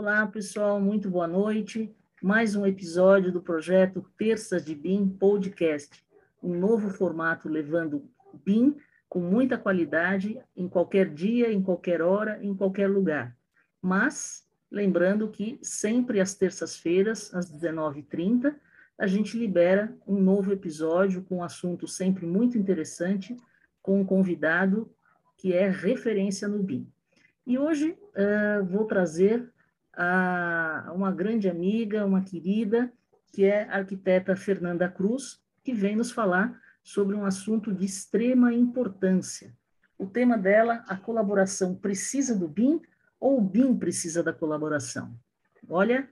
Olá, pessoal, muito boa noite. Mais um episódio do projeto Terças de BIM Podcast, um novo formato levando BIM com muita qualidade em qualquer dia, em qualquer hora, em qualquer lugar. Mas, lembrando que sempre às terças-feiras, às 19h30, a gente libera um novo episódio com um assunto sempre muito interessante, com um convidado que é referência no BIM. E hoje uh, vou trazer a uma grande amiga, uma querida, que é a arquiteta Fernanda Cruz, que vem nos falar sobre um assunto de extrema importância. O tema dela, a colaboração precisa do BIM ou o BIM precisa da colaboração? Olha,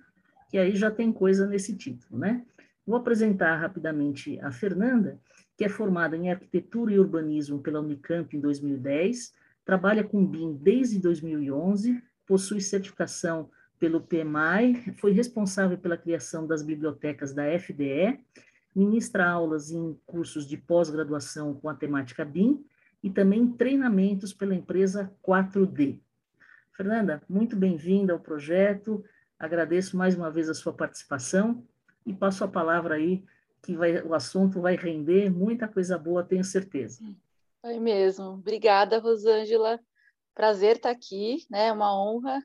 que aí já tem coisa nesse título, né? Vou apresentar rapidamente a Fernanda, que é formada em Arquitetura e Urbanismo pela Unicamp em 2010, trabalha com BIM desde 2011, possui certificação pelo PMI, foi responsável pela criação das bibliotecas da FDE, ministra aulas em cursos de pós-graduação com a temática BIM e também treinamentos pela empresa 4D. Fernanda, muito bem-vinda ao projeto, agradeço mais uma vez a sua participação e passo a palavra aí, que vai, o assunto vai render muita coisa boa, tenho certeza. É mesmo. Obrigada, Rosângela. Prazer estar aqui, né? Uma honra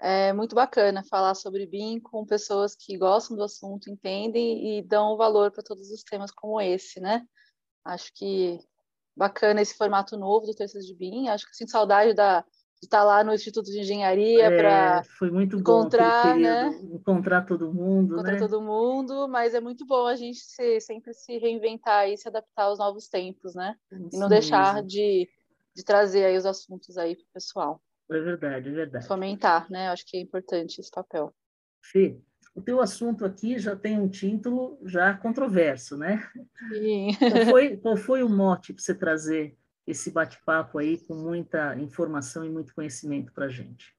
é muito bacana falar sobre BIM com pessoas que gostam do assunto, entendem e dão valor para todos os temas como esse, né? Acho que bacana esse formato novo do Terças de BIM. Acho que sinto saudade da, de estar lá no Instituto de Engenharia é, para encontrar, né? encontrar todo mundo, encontrar né? todo mundo, mas é muito bom a gente se, sempre se reinventar e se adaptar aos novos tempos, né? Isso e não deixar de, de trazer aí os assuntos aí para o pessoal. É verdade, é verdade. Fomentar, né? Acho que é importante esse papel. Fê, o teu assunto aqui já tem um título já controverso, né? Sim. Qual foi, qual foi o mote para você trazer esse bate-papo aí com muita informação e muito conhecimento para a gente?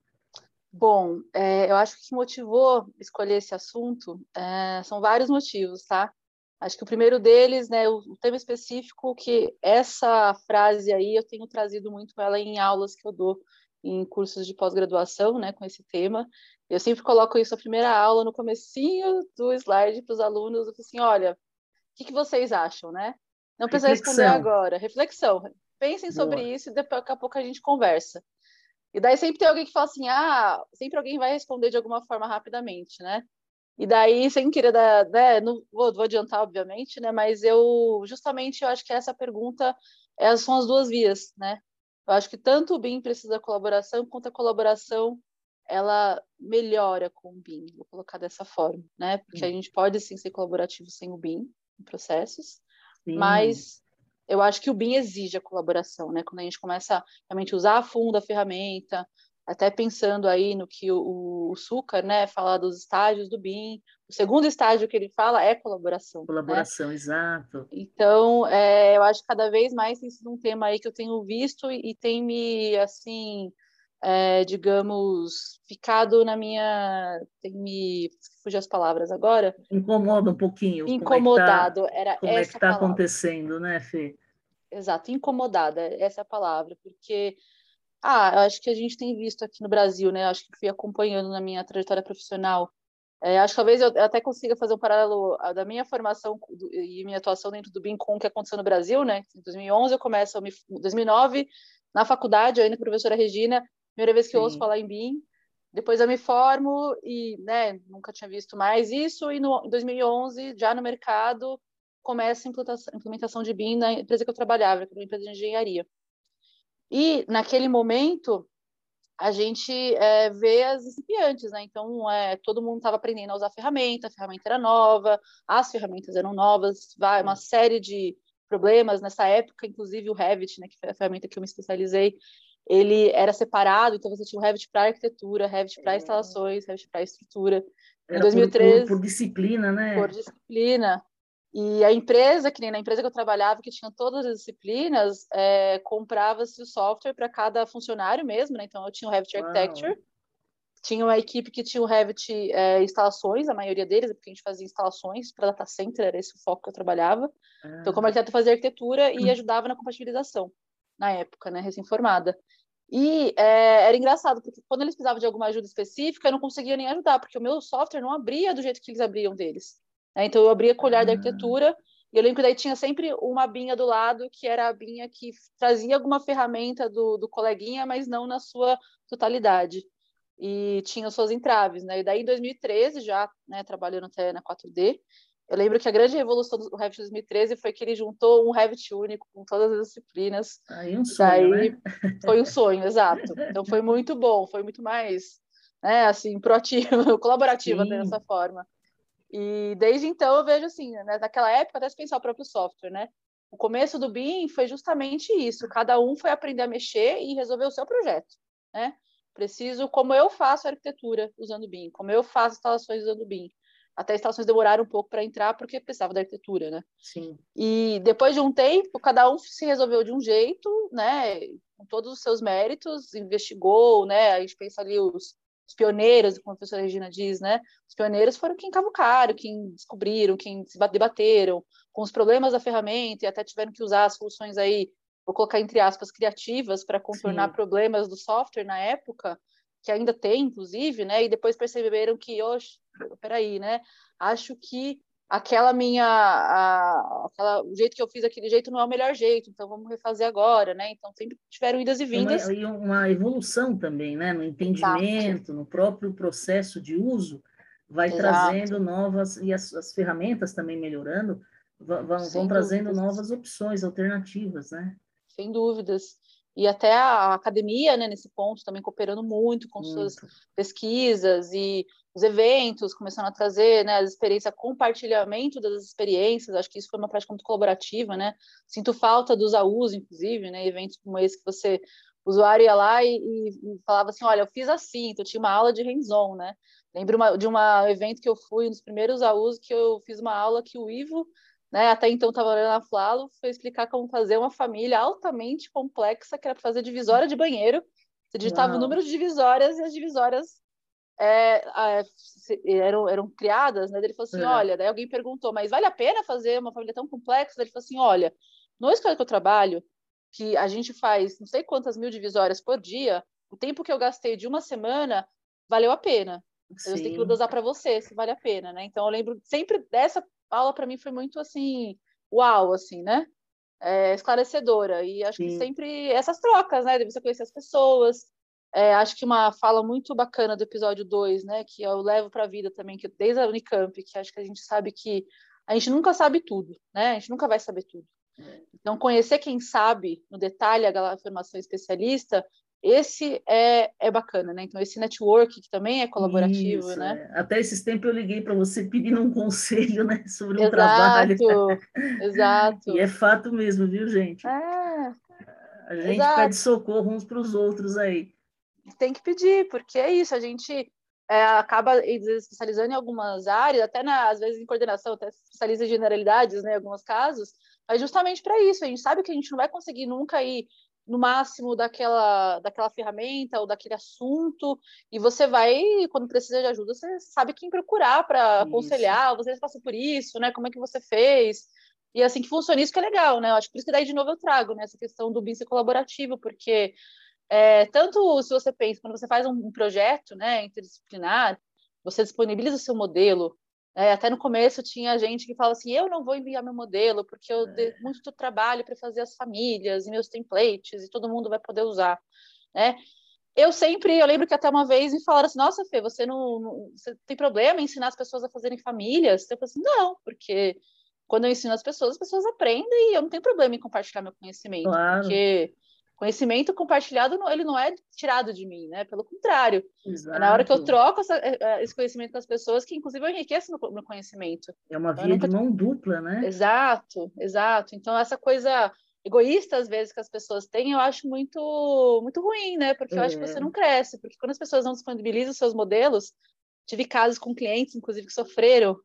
Bom, é, eu acho que o que motivou escolher esse assunto é, são vários motivos, tá? Acho que o primeiro deles, né, o, o, tema específico, que essa frase aí eu tenho trazido muito ela em aulas que eu dou em cursos de pós-graduação, né, com esse tema. Eu sempre coloco isso na primeira aula, no comecinho do slide para os alunos, eu assim, olha, o que, que, vocês acham, né? Não precisa responder agora. Reflexão. Pensem Boa. sobre isso e daqui a pouco a gente conversa. E daí sempre tem alguém que fala assim, ah, sempre alguém vai responder de alguma forma rapidamente, né? E daí, sem querer dar, né, não vou, vou adiantar, obviamente, né? Mas eu, justamente, eu acho que essa pergunta, essas são as duas vias, né? Eu acho que tanto o BIM precisa da colaboração, quanto a colaboração ela melhora com o BIM, vou colocar dessa forma, né? Porque sim. a gente pode sim ser colaborativo sem o BIM em processos, sim. mas eu acho que o BIM exige a colaboração, né? Quando a gente começa a realmente usar a fundo a ferramenta, até pensando aí no que o, o Sucar, né, fala dos estágios do BIM. O segundo estágio que ele fala é colaboração. Né? Colaboração, né? exato. Então, é, eu acho que cada vez mais tem sido um tema aí que eu tenho visto e, e tem me, assim, é, digamos, ficado na minha. Tem me. Fugir as palavras agora. Incomoda um pouquinho. Incomodado. Como é tá, era como essa é que está acontecendo, né, Fê? Exato, incomodada, essa é a palavra, porque ah, eu acho que a gente tem visto aqui no Brasil, né? Acho que fui acompanhando na minha trajetória profissional. É, acho que talvez eu até consiga fazer um paralelo da minha formação e minha atuação dentro do BIM com o que aconteceu no Brasil, né? Em 2011 eu começo, em 2009, na faculdade, ainda com a professora Regina, primeira vez que Sim. eu ouço falar em BIM. Depois eu me formo e, né, nunca tinha visto mais isso. E no, em 2011, já no mercado, começa a implementação de BIM na empresa que eu trabalhava, que era uma empresa de engenharia. E, naquele momento, a gente é, vê as incipientes, né? Então, é, todo mundo estava aprendendo a usar a ferramenta, a ferramenta era nova, as ferramentas eram novas, vai uma série de problemas. Nessa época, inclusive, o Revit, né, que foi a ferramenta que eu me especializei, ele era separado, então você tinha o Revit para arquitetura, Revit para instalações, Revit para estrutura. Em era 2013, por, por, por, disciplina, né? Por disciplina. E a empresa, que nem na empresa que eu trabalhava, que tinha todas as disciplinas, é, comprava-se o software para cada funcionário mesmo, né? Então, eu tinha o Revit Uau. Architecture, tinha uma equipe que tinha o Revit é, instalações, a maioria deles, porque a gente fazia instalações para data center, era esse o foco que eu trabalhava. Ah. Então, como arquiteto, fazia arquitetura e hum. ajudava na compatibilização, na época, né, recém-formada. E é, era engraçado, porque quando eles precisavam de alguma ajuda específica, eu não conseguia nem ajudar, porque o meu software não abria do jeito que eles abriam deles. Né? Então, eu abria olhar da arquitetura, e eu lembro que daí tinha sempre uma binha do lado, que era a binha que trazia alguma ferramenta do, do coleguinha, mas não na sua totalidade. E tinha suas entraves, né? E daí, em 2013, já né, trabalhando até na 4D, eu lembro que a grande revolução do Revit 2013 foi que ele juntou um Revit único com todas as disciplinas. Aí um sonho, Daí, né? Foi um sonho, exato. Então foi muito bom, foi muito mais, né, assim, proativo, colaborativo dessa forma. E desde então eu vejo assim, né, naquela época até se pensar o próprio software, né? O começo do BIM foi justamente isso, cada um foi aprender a mexer e resolver o seu projeto, né? Preciso, como eu faço arquitetura usando BIM, como eu faço instalações usando BIM, até instalações demoraram um pouco para entrar porque precisava da arquitetura, né? Sim. E depois de um tempo, cada um se resolveu de um jeito, né? Com todos os seus méritos, investigou, né? A gente pensa ali os, os pioneiros, como a professora Regina diz, né? Os pioneiros foram quem cavucaram, quem descobriram, quem se debateram com os problemas da ferramenta e até tiveram que usar as soluções aí, vou colocar entre aspas, criativas para contornar Sim. problemas do software na época que ainda tem, inclusive, né? E depois perceberam que, oxe, peraí, né? Acho que aquela minha, a, aquela, o jeito que eu fiz aquele jeito não é o melhor jeito, então vamos refazer agora, né? Então sempre tiveram idas e vindas. E uma, uma, evolução também, né? No entendimento, Exato. no próprio processo de uso, vai Exato. trazendo novas, e as, as ferramentas também melhorando, vão, vão trazendo novas opções, alternativas, né? Sem dúvidas e até a academia, né, nesse ponto, também cooperando muito com muito. suas pesquisas e os eventos, começando a trazer, né, as experiências, compartilhamento das experiências, acho que isso foi uma prática muito colaborativa, né, sinto falta dos AUs, inclusive, né, eventos como esse que você, o usuário ia lá e, e falava assim, olha, eu fiz assim, então tinha uma aula de hands-on, né, lembro uma, de um evento que eu fui, um dos primeiros AUs, que eu fiz uma aula que o Ivo né? Até então estava olhando na Flalo, foi explicar como fazer uma família altamente complexa, que era para fazer divisória de banheiro. Você digitava Uau. o número de divisórias e as divisórias é, é, eram, eram criadas, né? Ele falou assim, é. olha, daí alguém perguntou, mas vale a pena fazer uma família tão complexa? Ele falou assim, olha, no escola que eu trabalho, que a gente faz não sei quantas mil divisórias por dia, o tempo que eu gastei de uma semana valeu a pena. Sim. Eu tenho que usar para você, se vale a pena, né? Então eu lembro sempre dessa aula para mim foi muito assim, uau, assim, né? É, esclarecedora. E acho Sim. que sempre essas trocas, né? De você conhecer as pessoas. É, acho que uma fala muito bacana do episódio 2, né? Que eu levo para a vida também, que desde a Unicamp, que acho que a gente sabe que a gente nunca sabe tudo, né? A gente nunca vai saber tudo. É. Então, conhecer quem sabe no detalhe a formação especialista esse é, é bacana, né? Então, esse network que também é colaborativo, Isso, né? É. Até esses tempos eu liguei para você pedindo um conselho, né? Sobre um exato, trabalho. Exato. e é fato mesmo, viu, gente? É. A gente exato. pede socorro uns para os outros aí. Tem que pedir, porque é isso, a gente é, acaba especializando em algumas áreas, até na, às vezes em coordenação, até especializa em generalidades, né, em alguns casos, mas justamente para isso, a gente sabe que a gente não vai conseguir nunca ir no máximo daquela, daquela ferramenta ou daquele assunto, e você vai, quando precisa de ajuda, você sabe quem procurar para aconselhar, você passa por isso, né? Como é que você fez? E assim que funciona isso que é legal, né? Eu acho que por isso que daí de novo eu trago né, essa questão do BIM ser colaborativo, porque é, tanto se você pensa, quando você faz um, um projeto né, interdisciplinar, você disponibiliza o seu modelo, é, até no começo tinha gente que fala assim: eu não vou enviar meu modelo porque eu dei é. muito trabalho para fazer as famílias e meus templates e todo mundo vai poder usar, né? Eu sempre, eu lembro que até uma vez me falaram assim: nossa, Fê, você não, não você tem problema em ensinar as pessoas a fazerem famílias? Eu falei assim: não, porque quando eu ensino as pessoas, as pessoas aprendem e eu não tenho problema em compartilhar meu conhecimento, claro. porque Conhecimento compartilhado, ele não é tirado de mim, né? Pelo contrário. Exato. É na hora que eu troco essa, é, é, esse conhecimento com as pessoas que, inclusive, eu enriqueço meu, meu conhecimento. É uma via nunca... de mão dupla, né? Exato, exato. Então, essa coisa egoísta, às vezes, que as pessoas têm, eu acho muito, muito ruim, né? Porque eu é. acho que você é. não cresce. Porque quando as pessoas não disponibilizam os seus modelos, tive casos com clientes, inclusive, que sofreram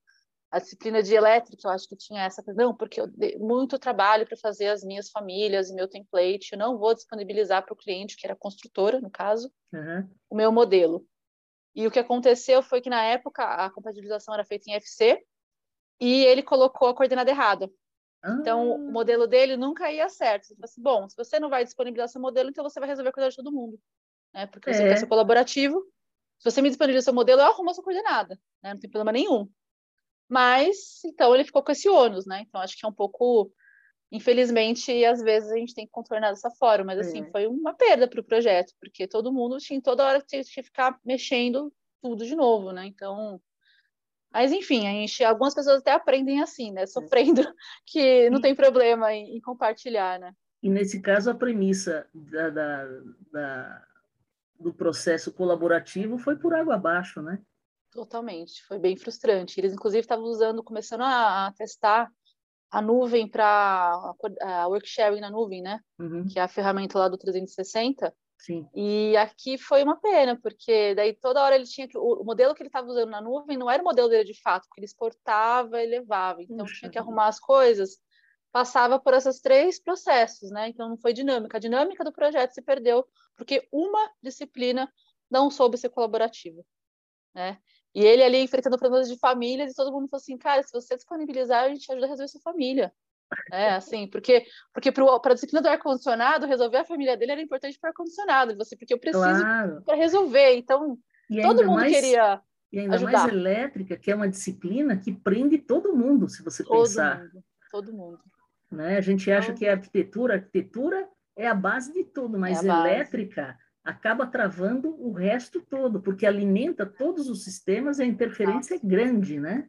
a disciplina de elétrica, eu acho que tinha essa, não, porque eu dei muito trabalho para fazer as minhas famílias e meu template, eu não vou disponibilizar para o cliente, que era construtora, no caso, uhum. o meu modelo. E o que aconteceu foi que, na época, a compatibilização era feita em FC e ele colocou a coordenada errada. Então, o modelo dele nunca ia certo. Falou assim, bom, se você não vai disponibilizar seu modelo, então você vai resolver cuidar de todo mundo. Né? Porque você é. quer ser colaborativo. Se você me disponibilizar seu modelo, eu arrumo a sua coordenada. Né? Não tem problema nenhum. Mas, então, ele ficou com esse ônus, né? Então, acho que é um pouco... Infelizmente, às vezes a gente tem que contornar dessa forma. Mas, assim, é. foi uma perda para o projeto. Porque todo mundo tinha, toda hora tinha que ficar mexendo tudo de novo, né? Então... Mas, enfim, a gente, algumas pessoas até aprendem assim, né? Sofrendo, que não tem problema em, em compartilhar, né? E, nesse caso, a premissa da, da, da, do processo colaborativo foi por água abaixo, né? Totalmente, foi bem frustrante. Eles, inclusive, estavam usando, começando a, a testar a nuvem para a work sharing na nuvem, né? Uhum. Que é a ferramenta lá do 360. Sim. E aqui foi uma pena, porque daí toda hora ele tinha que. O modelo que ele estava usando na nuvem não era o modelo dele de fato, porque ele exportava e levava. Então Puxa. tinha que arrumar as coisas. Passava por esses três processos, né? Então não foi dinâmica. A dinâmica do projeto se perdeu porque uma disciplina não soube ser colaborativa, né? E ele ali enfrentando problemas de famílias e todo mundo falou assim, cara, se você disponibilizar, a gente ajuda a resolver sua família. É, assim, porque porque para a disciplina do ar-condicionado, resolver a família dele era importante para o ar-condicionado, você, porque eu preciso claro. para resolver. Então, e todo mundo mais, queria. E ainda ajudar. mais elétrica, que é uma disciplina que prende todo mundo, se você todo pensar. Mundo, todo mundo. Né? A gente acha então, que a arquitetura, a arquitetura é a base de tudo, mas é elétrica acaba travando o resto todo, porque alimenta todos os sistemas e a interferência Exato. é grande, né?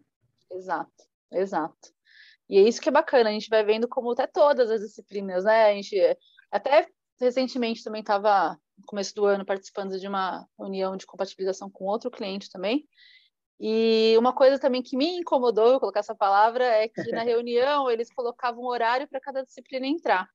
Exato, exato. E é isso que é bacana, a gente vai vendo como até todas as disciplinas, né? A gente até recentemente também estava no começo do ano participando de uma reunião de compatibilização com outro cliente também. E uma coisa também que me incomodou, eu colocar essa palavra, é que na reunião eles colocavam um horário para cada disciplina entrar.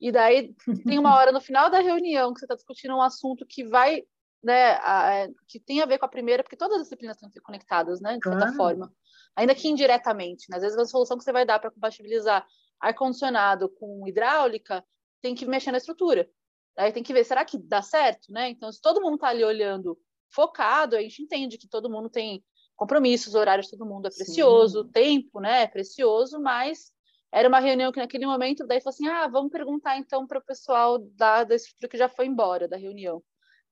E daí tem uma hora no final da reunião que você está discutindo um assunto que vai, né, a, é, que tem a ver com a primeira, porque todas as disciplinas estão conectadas, né, de certa claro. forma ainda que indiretamente. Né? Às vezes a solução que você vai dar para compatibilizar ar-condicionado com hidráulica tem que mexer na estrutura. Aí tem que ver, será que dá certo? Né? Então, se todo mundo está ali olhando focado, a gente entende que todo mundo tem compromissos, horários, todo mundo é precioso, Sim. tempo né, é precioso, mas era uma reunião que naquele momento, daí falou assim, ah, vamos perguntar então para o pessoal da, da estrutura que já foi embora da reunião.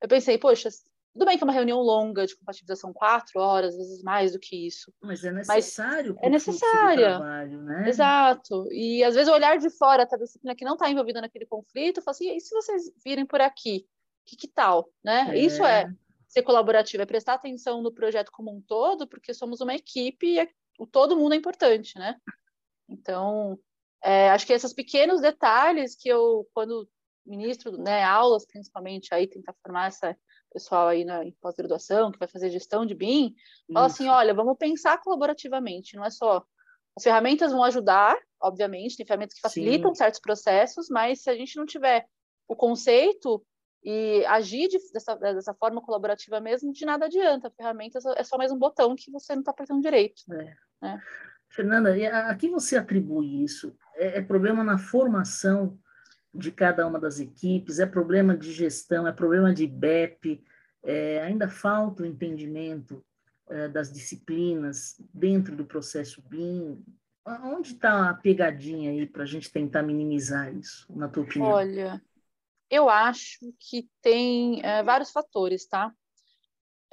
Eu pensei, poxa, tudo bem que é uma reunião longa de compatibilização, quatro horas, às vezes mais do que isso. Mas é necessário. Mas é necessária. Trabalho, né? Exato. E às vezes olhar de fora da disciplina que não está envolvida naquele conflito, fala assim, e se vocês virem por aqui? Que, que tal? Né? É. Isso é ser colaborativo, é prestar atenção no projeto como um todo, porque somos uma equipe e é, o todo mundo é importante, né? Então, é, acho que esses pequenos detalhes que eu, quando ministro né, aulas, principalmente, aí tentar formar essa pessoal aí na pós-graduação que vai fazer gestão de BIM, fala assim, olha, vamos pensar colaborativamente, não é só as ferramentas vão ajudar, obviamente, tem ferramentas que facilitam Sim. certos processos, mas se a gente não tiver o conceito e agir de, dessa, dessa forma colaborativa mesmo, de nada adianta. A ferramenta é só mais um botão que você não está apertando direito. É. Né? Fernanda, a que você atribui isso? É, é problema na formação de cada uma das equipes, é problema de gestão, é problema de BEP, é, ainda falta o entendimento é, das disciplinas dentro do processo BIM. Onde está a pegadinha aí para a gente tentar minimizar isso, na tua opinião? Olha, eu acho que tem é, vários fatores, tá?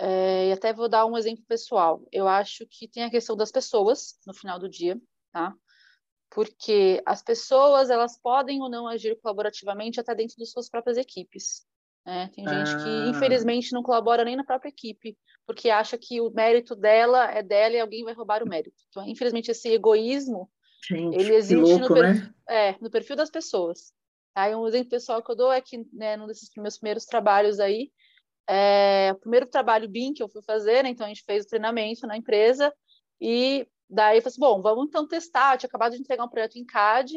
É, e até vou dar um exemplo pessoal. Eu acho que tem a questão das pessoas no final do dia, tá? porque as pessoas elas podem ou não agir colaborativamente até dentro de suas próprias equipes. Né? Tem gente ah. que infelizmente não colabora nem na própria equipe, porque acha que o mérito dela é dela e alguém vai roubar o mérito. Então, infelizmente, esse egoísmo gente, ele existe louco, no, perfil, né? é, no perfil das pessoas. Aí um exemplo pessoal que eu dou é que, né, num desses meus primeiros trabalhos aí, é, o primeiro trabalho BIM que eu fui fazer, né, então a gente fez o treinamento na empresa e Daí eu falei assim, bom, vamos então testar. Eu tinha acabado de entregar um projeto em CAD,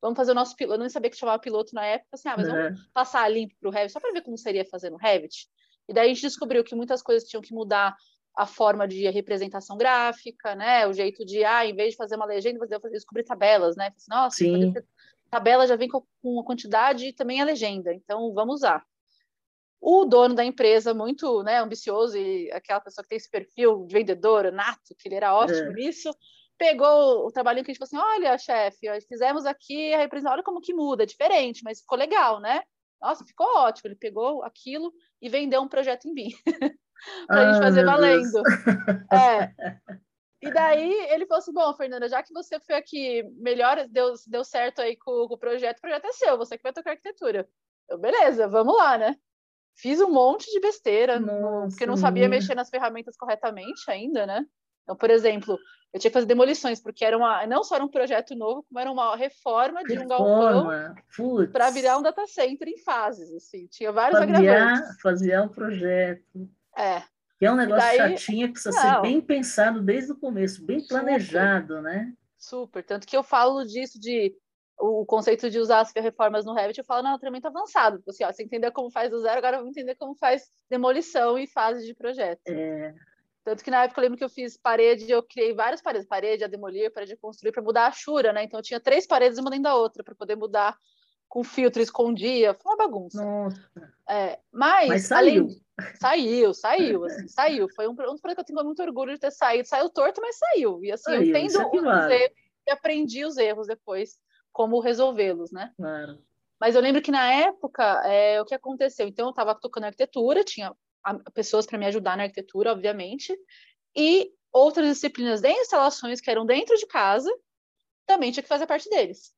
vamos fazer o nosso piloto. Eu não sabia que chamava piloto na época, assim, ah, mas vamos é. passar limpo para o Revit, só para ver como seria fazer no Revit. E daí a gente descobriu que muitas coisas tinham que mudar a forma de representação gráfica, né? O jeito de, ah, em vez de fazer uma legenda, eu descobrir tabelas, né? Assim, Nossa, tabela já vem com, com a quantidade e também a legenda, então vamos usar o dono da empresa muito né, ambicioso e aquela pessoa que tem esse perfil de vendedor nato, que ele era ótimo é. nisso, pegou o trabalhinho que a gente falou assim: olha, chefe, fizemos aqui a representação, olha como que muda, é diferente, mas ficou legal, né? Nossa, ficou ótimo. Ele pegou aquilo e vendeu um projeto em BIM para a gente fazer valendo. É. E daí ele falou assim: bom, Fernanda, já que você foi aqui melhor, deu, deu certo aí com, com o projeto, o projeto é seu, você que vai tocar arquitetura. Eu, beleza, vamos lá, né? Fiz um monte de besteira, Nossa, porque não sabia mexer nas ferramentas corretamente ainda, né? Então, por exemplo, eu tinha que fazer demolições, porque era uma, não só era um projeto novo, como era uma reforma de um galpão para virar um data center em fases, assim. Tinha vários fazia, agravantes. Fazia um projeto. É. Que é um negócio daí, chatinho, precisa não, ser bem pensado desde o começo, bem planejado, super, né? Super. Tanto que eu falo disso de o conceito de usar as reformas no Revit, eu falo, não, é um treinamento avançado. Assim, ó, você entender como faz do zero, agora vamos entender como faz demolição e fase de projeto. É. Tanto que na época eu lembro que eu fiz parede, eu criei várias paredes, parede a demolir, parede a construir, para mudar a chura, né? Então eu tinha três paredes uma dentro da outra, para poder mudar com filtro, escondia, foi uma bagunça. Nossa. É, mas, mas saiu. Além, saiu, saiu, assim, saiu. Foi um, um projeto que eu tenho muito orgulho de ter saído. Saiu torto, mas saiu. E assim, saiu, eu entendo é os erros e aprendi os erros depois, como resolvê-los, né? Claro. Mas eu lembro que na época, é, o que aconteceu? Então, eu estava tocando arquitetura, tinha pessoas para me ajudar na arquitetura, obviamente, e outras disciplinas de instalações que eram dentro de casa, também tinha que fazer parte deles.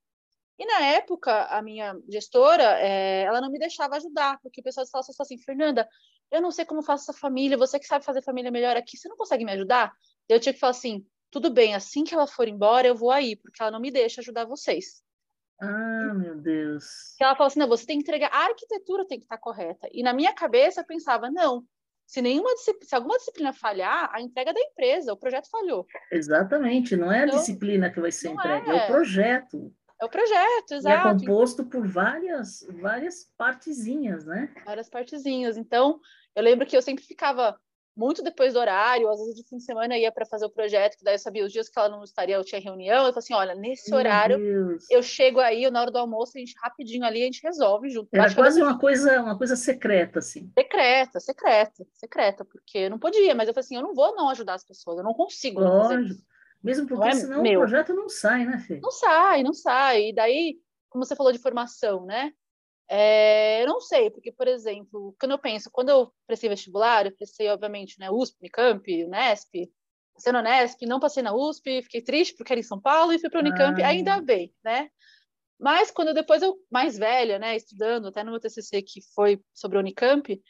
E na época, a minha gestora, é, ela não me deixava ajudar, porque o pessoal de instalações falou assim, Fernanda, eu não sei como faço essa família, você que sabe fazer família melhor aqui, você não consegue me ajudar? Eu tinha que falar assim, tudo bem, assim que ela for embora, eu vou aí, porque ela não me deixa ajudar vocês. Ah, meu Deus. Que ela falou assim: não, você tem que entregar, a arquitetura tem que estar correta. E na minha cabeça eu pensava: não, se nenhuma se alguma disciplina falhar, a entrega é da empresa, o projeto falhou. Exatamente, não é a então, disciplina que vai ser entregue, é. é. o projeto. É o projeto, exato. E é composto por várias, várias partezinhas, né? Várias partezinhas. Então, eu lembro que eu sempre ficava muito depois do horário, às vezes de fim de semana ia para fazer o projeto, que daí eu sabia os dias que ela não estaria, eu tinha reunião, eu falei assim, olha, nesse Meu horário Deus. eu chego aí, na hora do almoço, a gente rapidinho ali, a gente resolve junto. Era quase uma coisa, uma coisa secreta, assim. Secreta, secreta, secreta, porque eu não podia, mas eu falei assim, eu não vou não ajudar as pessoas, eu não consigo não fazer Mesmo porque é senão meu. o projeto não sai, né, Fê? Não sai, não sai. E daí, como você falou de formação, né? É, eu não sei, porque, por exemplo, quando eu penso, quando eu prestei vestibular, eu prestei, obviamente, né, USP, Unicamp, Unesp, na Unesp, não passei na USP, fiquei triste porque era em São Paulo e fui para Unicamp, ah. ainda bem, né? Mas quando depois eu, mais velha, né, estudando, até no meu TCC que foi sobre a Unicamp,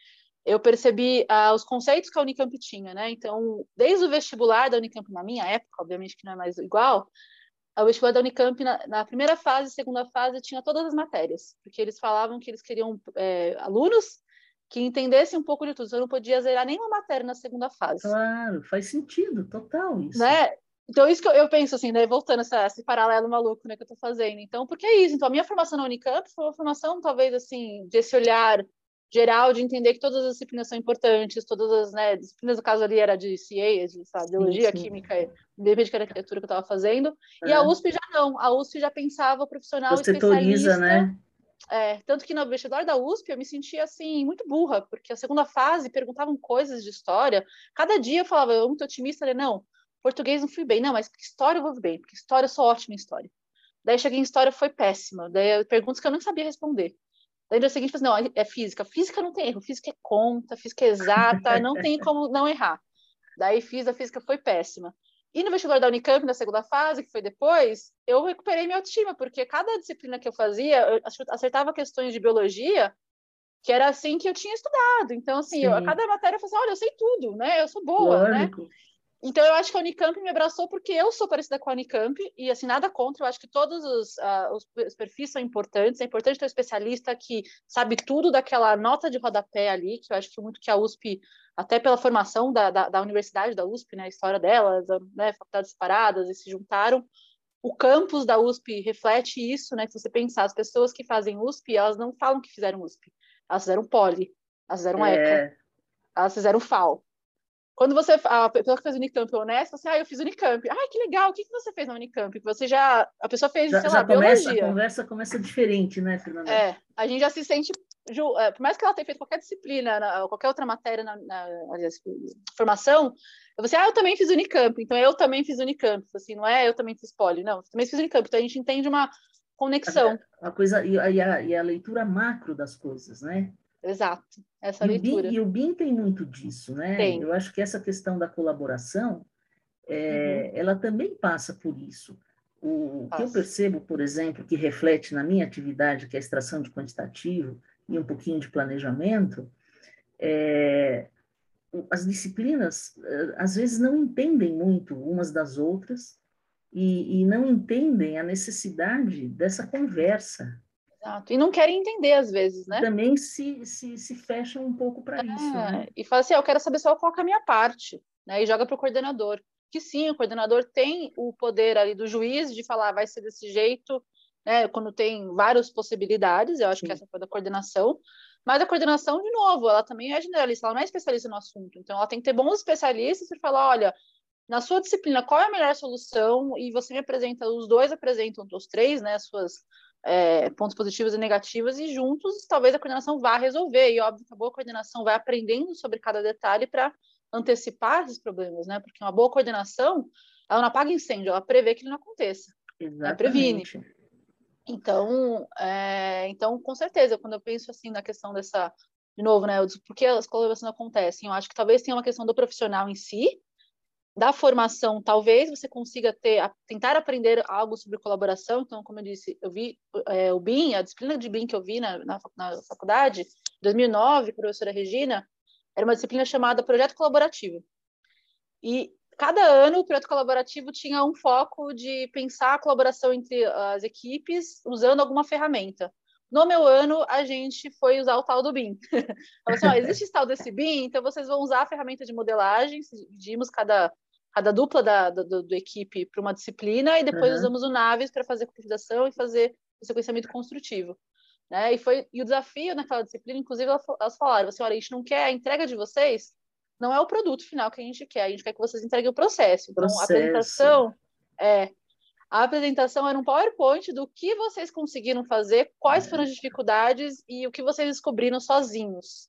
eu percebi ah, os conceitos que a Unicamp tinha, né? Então, desde o vestibular da Unicamp, na minha época, obviamente que não é mais igual, o vestibular da Unicamp, na, na, primeira fase, segunda fase, tinha todas as matérias, porque eles falavam que eles queriam é, alunos que entendessem um pouco de tudo. Você não podia zerar nenhuma matéria na segunda fase. Claro, faz sentido, total isso. Né? Então, isso que eu, eu penso, assim, né, voltando essa, esse paralelo maluco né, que eu estou fazendo. Então, porque é isso. Então, a minha formação na Unicamp foi uma formação, talvez, assim, desse olhar geral de entender que todas as disciplinas são importantes, todas as né, disciplinas, no caso ali era de CA, de sabe, biologia, sim, sim. química, independente da arquitetura que eu estava fazendo, é. e a USP já não, a USP já pensava o profissional Você especialista. né? É, tanto que no vestibular da USP eu me sentia assim, muito burra, porque a segunda fase perguntavam coisas de história, cada dia eu falava, eu muito otimista, falei, não, português não fui bem, não, mas história eu vou bem, porque história eu sou ótima em história. Daí cheguei em história, foi péssima, daí perguntas que eu não sabia responder. Daí no dia seguinte, assim, não, é física. Física não tem erro, física é conta, física é exata, não tem como não errar. Daí fiz, a física foi péssima. E no vestibular da Unicamp, na segunda fase, que foi depois, eu recuperei minha autoestima, porque cada disciplina que eu fazia, eu acertava questões de biologia, que era assim que eu tinha estudado. Então, assim, eu, a cada matéria eu falava assim, olha, eu sei tudo, né? Eu sou boa, né? Lógico. né? Então, eu acho que a Unicamp me abraçou porque eu sou parecida com a Unicamp, e assim, nada contra, eu acho que todos os, uh, os, perfis são importantes, é importante ter um especialista que sabe tudo daquela nota de rodapé ali, que eu acho que muito que a USP, até pela formação da, da, da universidade da USP, né, a história delas, né, faculdades separadas, e se juntaram, o campus da USP reflete isso, né, se você pensar, as pessoas que fazem USP, elas não falam que fizeram USP, elas fizeram Poli, elas fizeram é. ECA, elas fizeram FAO, quando você, a pessoa que fez Unicamp é honesta, você, ah, eu fiz Unicamp. Ah, que legal, o que, que você fez na Unicamp? Você já, a pessoa fez, já, sei já lá, começa, biologia. A conversa começa diferente, né, Fernanda? É, a gente já se sente é, por mais que ela tenha feito qualquer disciplina, na, qualquer outra matéria na, na, na, formação, você, ah, eu também fiz Unicamp, então eu também fiz Unicamp, assim, não é eu também fiz poli, não, eu também fiz Unicamp, então a gente entende uma conexão. A, a coisa, e a, e a, leitura macro das coisas, né? Exato, essa e leitura. O BIM, e o BIM tem muito disso, né? Tem. Eu acho que essa questão da colaboração, é, uhum. ela também passa por isso. O que eu percebo, por exemplo, que reflete na minha atividade, que é a extração de quantitativo e um pouquinho de planejamento, é, as disciplinas eh, às vezes não entendem muito umas das outras e, e não entendem a necessidade dessa conversa. Exato. E não querem entender às vezes, né? Também se, se, se fecham um pouco para é, isso. Né? E fala assim: ah, eu quero saber só qual é a minha parte, né? E joga para o coordenador que sim, o coordenador tem o poder ali do juiz de falar vai ser desse jeito, né, quando tem várias possibilidades, eu acho sim. que essa foi da coordenação, mas a coordenação, de novo, ela também é generalista, ela não é especialista no assunto, então ela tem que ter bons especialistas para falar, olha, na sua disciplina, qual é a melhor solução? E você me apresenta, os dois apresentam, os três, né, suas é, pontos positivos e negativos, e juntos, talvez a coordenação vá resolver, e óbvio que a boa coordenação vai aprendendo sobre cada detalhe para antecipar esses problemas, né? Porque uma boa coordenação, ela não apaga incêndio, ela prevê que ele não aconteça. Exatamente. Né? Previne. Então, é, então, com certeza, quando eu penso assim na questão dessa, de novo, né, por que as colaborações acontecem, eu acho que talvez tenha uma questão do profissional em si, da formação, talvez você consiga ter, tentar aprender algo sobre colaboração. Então, como eu disse, eu vi é, o BIM, a disciplina de BIM que eu vi na, na, na faculdade, 2009, professora Regina, era uma disciplina chamada Projeto Colaborativo. E cada ano o projeto colaborativo tinha um foco de pensar a colaboração entre as equipes usando alguma ferramenta. No meu ano, a gente foi usar o tal do BIM. Assim, ó, existe esse tal desse BIM, então vocês vão usar a ferramenta de modelagem, dividimos cada, cada dupla da, do, do equipe para uma disciplina, e depois uhum. usamos o Naves para fazer configuração e fazer o sequenciamento construtivo. Né? E, foi, e o desafio naquela disciplina, inclusive, elas falaram assim, olha, a gente não quer a entrega de vocês, não é o produto final que a gente quer, a gente quer que vocês entreguem o processo. Então, processo. a apresentação é a apresentação era um PowerPoint do que vocês conseguiram fazer, quais é. foram as dificuldades e o que vocês descobriram sozinhos.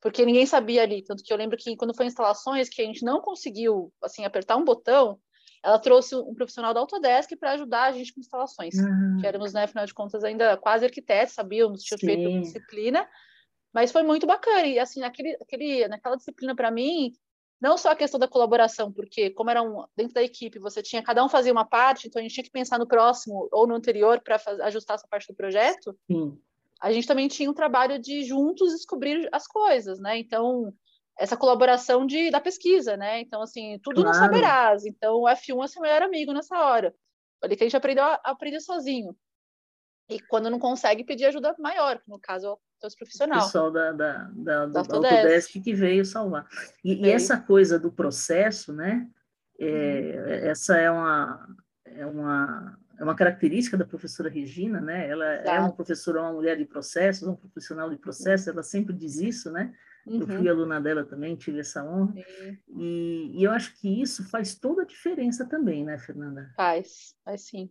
Porque ninguém sabia ali, tanto que eu lembro que quando foi instalações que a gente não conseguiu assim apertar um botão, ela trouxe um profissional da Autodesk para ajudar a gente com instalações, uhum. que éramos, né, afinal de contas, ainda quase arquitetos, sabíamos, tinha feito disciplina, mas foi muito bacana, e assim, naquele, aquele, naquela disciplina, para mim, não só a questão da colaboração, porque como era um, dentro da equipe, você tinha, cada um fazia uma parte, então a gente tinha que pensar no próximo ou no anterior para ajustar essa parte do projeto, Sim. a gente também tinha um trabalho de juntos descobrir as coisas, né, então essa colaboração de, da pesquisa, né? Então, assim, tudo claro. não saberás. Então, o F1 é seu melhor amigo nessa hora. Ali que a gente aprendeu a aprender sozinho. E quando não consegue, pedir ajuda maior, no caso, o teu profissional. O pessoal da, da, da, da Autodesk. Autodesk que veio salvar. E, e, essa coisa do processo, né? É, hum. Essa é uma, é, uma, é uma característica da professora Regina, né? Ela Exato. é uma professora, uma mulher de processos, um profissional de processos, ela sempre diz isso, né? Uhum. Eu fui aluna dela também, tive essa honra. E, e, eu acho que isso faz toda a diferença também, né, Fernanda? Faz, faz sim.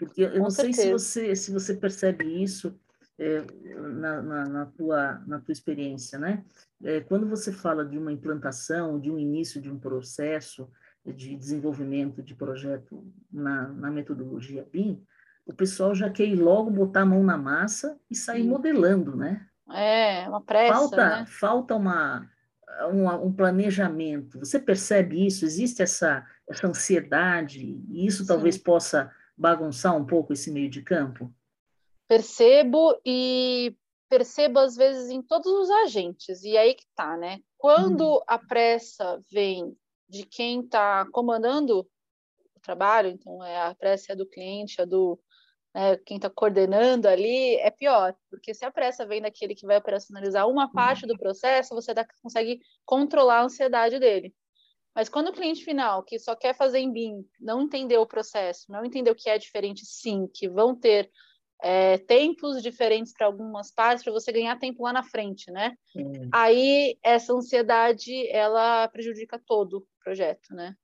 Porque eu Com não certeza. sei se você, se você percebe isso é, na, na, na, tua, na tua experiência, né? É, quando você fala de uma implantação, de um início de um processo de desenvolvimento de projeto na, na metodologia BIM, o pessoal já quer ir logo botar a mão na massa e sair Sim. modelando, né? É, uma pressa, falta, né? Falta uma, uma, um planejamento. Você percebe isso? Existe essa, essa ansiedade? E isso Sim. talvez possa bagunçar um pouco esse meio de campo? Percebo e percebo às vezes em todos os agentes. E aí que tá, né? Quando hum. a pressa vem de quem está comandando o trabalho, então é a pressa é do cliente, é do né, quem está coordenando ali, é pior, porque se a pressa vem daquele que vai operacionalizar uma parte do processo, você dá, consegue controlar a ansiedade dele. Mas quando o cliente final, que só quer fazer em BIM, não entendeu o processo, não entendeu que é diferente, sim, que vão ter é, tempos diferentes para algumas partes, para você ganhar tempo lá na frente, né? Aí essa ansiedade, ela prejudica todo o projeto, né?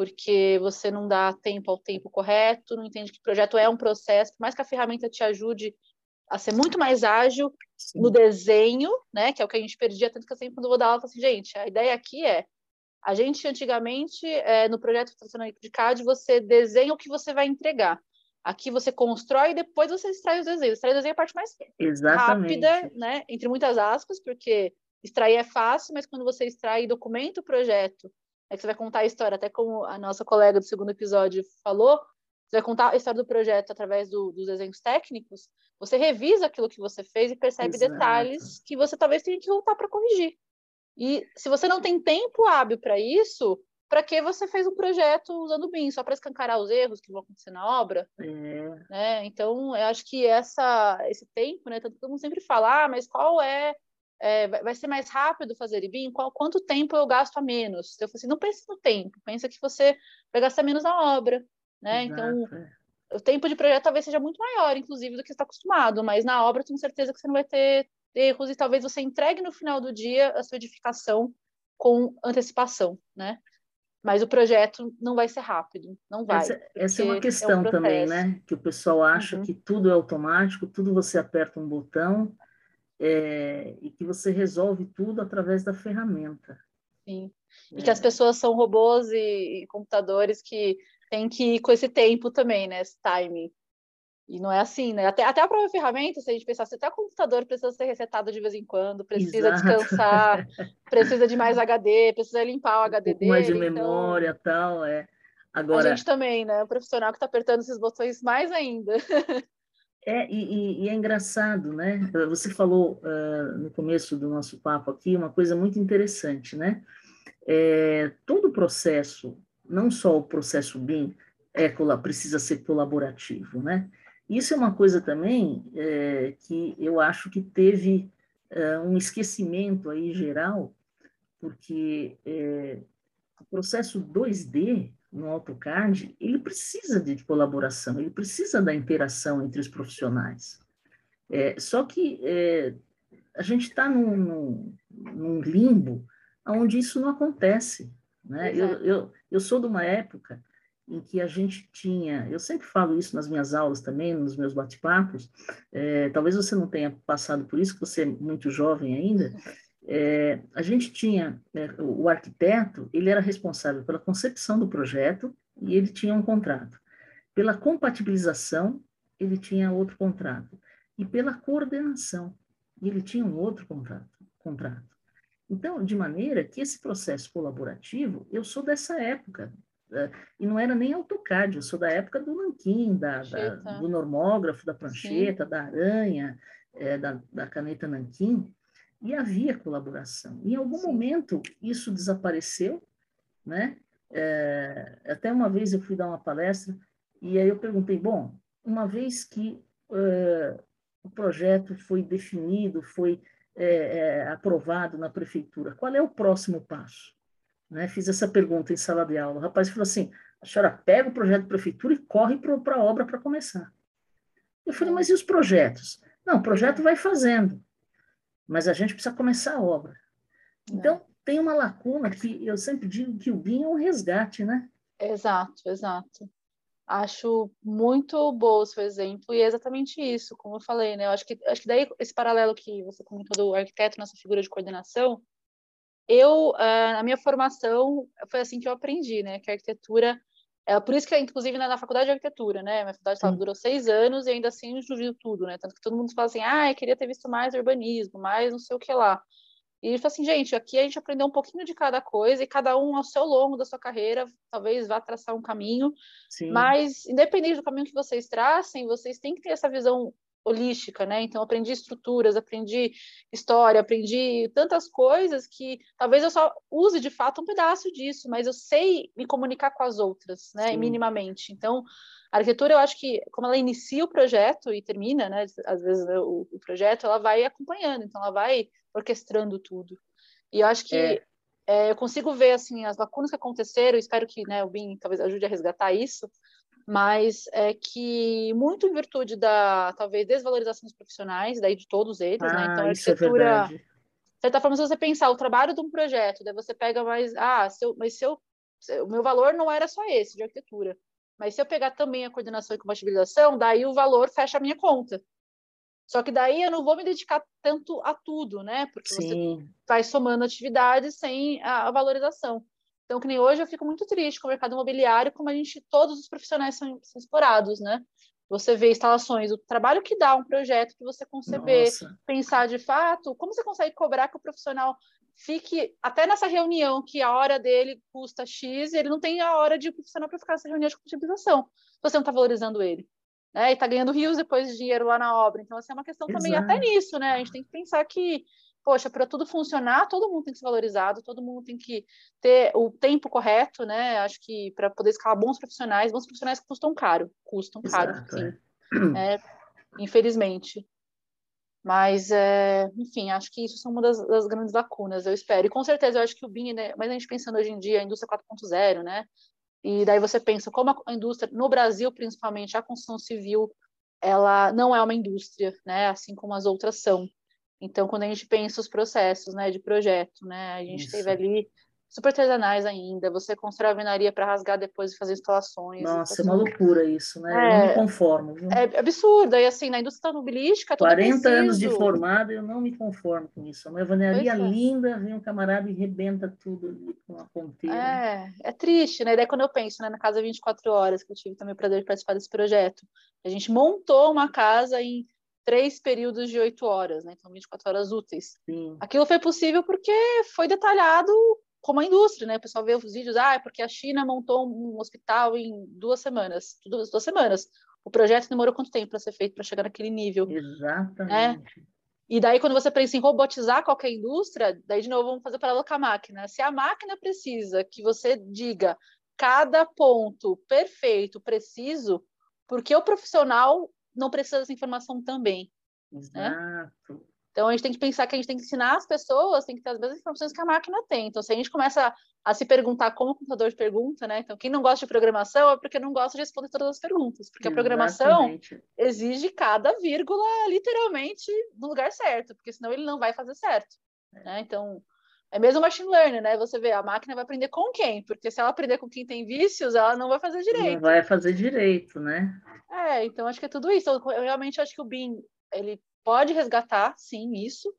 porque você não dá tempo ao tempo correto, não entende que o projeto é um processo, por mais que a ferramenta te ajude a ser muito mais ágil Sim. no desenho, né? Que é o que a gente perdia tanto que eu sempre quando vou dar aula, eu falo assim, gente, a ideia aqui é a gente antigamente é, no projeto de CAD você desenha o que você vai entregar. Aqui você constrói e depois você extrai os desenhos. Extrai o desenho é a parte mais Exatamente. rápida, né? Entre muitas aspas, porque extrair é fácil, mas quando você extrai e documenta o projeto, é que você vai contar a história, até como a nossa colega do segundo episódio falou, você vai contar a história do projeto através do, dos desenhos técnicos, você revisa aquilo que você fez e percebe Exato. detalhes que você talvez tenha que voltar para corrigir. E se você não tem tempo hábil para isso, para que você fez um projeto usando o BIM? Só para escancarar os erros que vão acontecer na obra? É. Né? Então, eu acho que essa, esse tempo, né? Todo mundo sempre fala, ah, mas qual é, é vai ser mais rápido fazer BIM? Qual, quanto tempo eu gasto a menos? Eu falei assim, não pense no tempo, pensa que você vai gastar menos na obra, né? Então, Exato. Então, o tempo de projeto talvez seja muito maior, inclusive, do que você está acostumado, mas na obra eu tenho certeza que você não vai ter erros e talvez você entregue no final do dia a sua edificação com antecipação, né? Mas o projeto não vai ser rápido, não vai. Essa, essa é uma questão é um também, né? Que o pessoal acha uhum. que tudo é automático, tudo você aperta um botão é, e que você resolve tudo através da ferramenta. Sim. E é. que as pessoas são robôs e, e computadores que têm que ir com esse tempo também, né? Esse timing. E não é assim, né? Até, até a própria ferramenta, se a gente pensar, se até o computador precisa ser resetado de vez em quando, precisa Exato. descansar, precisa de mais HD, precisa limpar o HD um dele. Mais de então... memória tal, é. Agora... A gente também, né? O profissional que está apertando esses botões mais ainda. É, e, e, é engraçado, né? Você falou uh, no começo do nosso papo aqui uma coisa muito interessante, né? É, todo o processo, não só o processo BIM, é, precisa ser colaborativo, né? Isso é uma coisa também é, que eu acho que teve é, um esquecimento aí geral, porque é, o processo 2D no AutoCAD, ele precisa de colaboração, ele precisa da interação entre os profissionais. É, só que é, a gente está num, num, num, limbo onde isso não acontece. Né? Eu, eu, eu sou de uma época em que a gente tinha, eu sempre falo isso nas minhas aulas também, nos meus bate-papos, é, talvez você não tenha passado por isso, que você é muito jovem ainda, é, a gente tinha, é, o arquiteto, ele era responsável pela concepção do projeto e ele tinha um contrato. Pela compatibilização, ele tinha outro contrato. E pela coordenação, ele tinha um outro contrato. contrato. Então, de maneira que esse processo colaborativo, eu sou dessa época, e não era nem AutoCAD, eu sou da época do Nanquim, da, da do normógrafo, da prancheta, Sim. da aranha, é, da, da, caneta Nanquim, e havia colaboração. Em algum Sim. momento isso desapareceu, né? É, até uma vez eu fui dar uma palestra e aí eu perguntei, bom, uma vez que uh, o projeto foi definido, foi é, é, aprovado na prefeitura, qual é o próximo passo? Né? Fiz essa pergunta em sala de aula. O rapaz falou assim: a senhora pega o projeto da prefeitura e corre para a obra para começar. Eu falei, mas e os projetos? Não, o projeto vai fazendo, mas a gente precisa começar a obra. Então, é. tem uma lacuna que eu sempre digo que o BIM é um resgate, né? Exato, exato. Acho muito bom o seu exemplo, e é exatamente isso, como eu falei, né? Eu acho que, acho que daí esse paralelo que você comentou do arquiteto nessa figura de coordenação, eu, uh, a minha formação foi assim que eu aprendi, né? Que a arquitetura, é, por isso que, inclusive, na, na faculdade de arquitetura, né? Minha faculdade sabe, durou seis anos e ainda assim não viu tudo, né? Tanto que todo mundo fala assim, ah, eu queria ter visto mais urbanismo, mais não sei o que lá. E ele falou assim, gente, aqui a gente aprendeu um pouquinho de cada coisa e cada um ao seu longo da sua carreira talvez vá traçar um caminho, Sim. mas independente do caminho que vocês tracem, vocês têm que ter essa visão holística, né? Então aprendi estruturas, aprendi história, aprendi tantas coisas que talvez eu só use de fato um pedaço disso, mas eu sei me comunicar com as outras, né? Sim. Minimamente. Então a arquitetura, eu acho que como ela inicia o projeto e termina, né? Às vezes o, o projeto, ela vai acompanhando, então ela vai orquestrando tudo. E eu acho que é. É, eu consigo ver assim as lacunas que aconteceram. Espero que né, o BIM talvez ajude a resgatar isso mas é que muito em virtude da talvez desvalorização dos profissionais, daí de todos eles, ah, né? Então a arquitetura, é de certa forma, se você pensar o trabalho de um projeto, daí você pega mais, ah, se eu, mas se eu, o meu valor não era só esse de arquitetura, mas se eu pegar também a coordenação e compatibilização, daí o valor fecha a minha conta. Só que daí eu não vou me dedicar tanto a tudo, né? Porque Sim. você vai somando atividades sem a, a, valorização. Então, que nem hoje eu fico muito triste com o mercado imobiliário, como a gente, todos os profissionais são, são explorados, né? Você vê instalações, o trabalho que dá um projeto que você conceber, Nossa. pensar de fato, como você consegue cobrar que o profissional fique até nessa reunião que a hora dele custa X, ele não tem a hora de profissional para ficar nessa reunião de compatibilização. Você não está valorizando ele né? E está ganhando rios depois de dinheiro lá na obra. Então, assim, é uma questão Exato. também até nisso, né? A gente tem que pensar que, poxa, para tudo funcionar, todo mundo tem que ser valorizado, todo mundo tem que ter o tempo correto, né? Acho que para poder escalar bons profissionais, bons profissionais custam caro, custam Exato, caro, sim. É. É, infelizmente. Mas, é, enfim, acho que isso são uma das, das, grandes lacunas, eu espero. E com certeza eu acho que o BIM, né, mas a gente pensando hoje em dia, a indústria 4.0, né? E daí você pensa como a indústria, no Brasil principalmente, a construção civil, ela não é uma indústria, né? Assim como as outras são. Então, quando a gente pensa os processos, né, de projeto, né, a gente Isso. teve ali super artesanais ainda, você constrói a alvenaria para rasgar depois e fazer instalações. Nossa, é uma loucura isso, né? É, eu não me conformo. Viu? É absurdo, e assim, na indústria automobilística, 40 anos de formado, eu não me conformo com isso. Uma alvenaria é. linda, vem um camarada e rebenta tudo ali com a ponteira. É, é triste, né? E daí quando eu penso, né, na Casa 24 Horas, que eu tive também o prazer de participar desse projeto, a gente montou uma casa em três períodos de oito horas, né? Então, 24 horas úteis. Sim. Aquilo foi possível porque foi detalhado como a indústria, né? O pessoal vê os vídeos, ah, é porque a China montou um hospital em duas semanas, duas, duas semanas. O projeto demorou quanto tempo para ser feito para chegar naquele nível? Exatamente. Né? E daí, quando você pensa em robotizar qualquer indústria, daí, de novo, vamos fazer paralelo com a máquina. Se a máquina precisa que você diga cada ponto perfeito, preciso, porque o profissional não precisa dessa informação também. Né? Exato. Né? Então a gente tem que pensar que a gente tem que ensinar as pessoas, tem que ter as mesmas informações que a máquina tem. Então, se a gente começa a se perguntar como o computador pergunta, né? Então, quem não gosta de programação é porque não gosta de responder todas as perguntas, porque Exatamente. a programação exige cada vírgula literalmente no lugar certo, porque senão ele não vai fazer certo. Né? Então, é mesmo machine learning, né? Você vê, a máquina vai aprender com quem? Porque se ela aprender com quem tem vícios, ela não vai fazer direito. Não vai fazer direito, né? É, então acho que é tudo isso. Eu, eu realmente acho que o BIM, ele pode resgatar, sim, isso,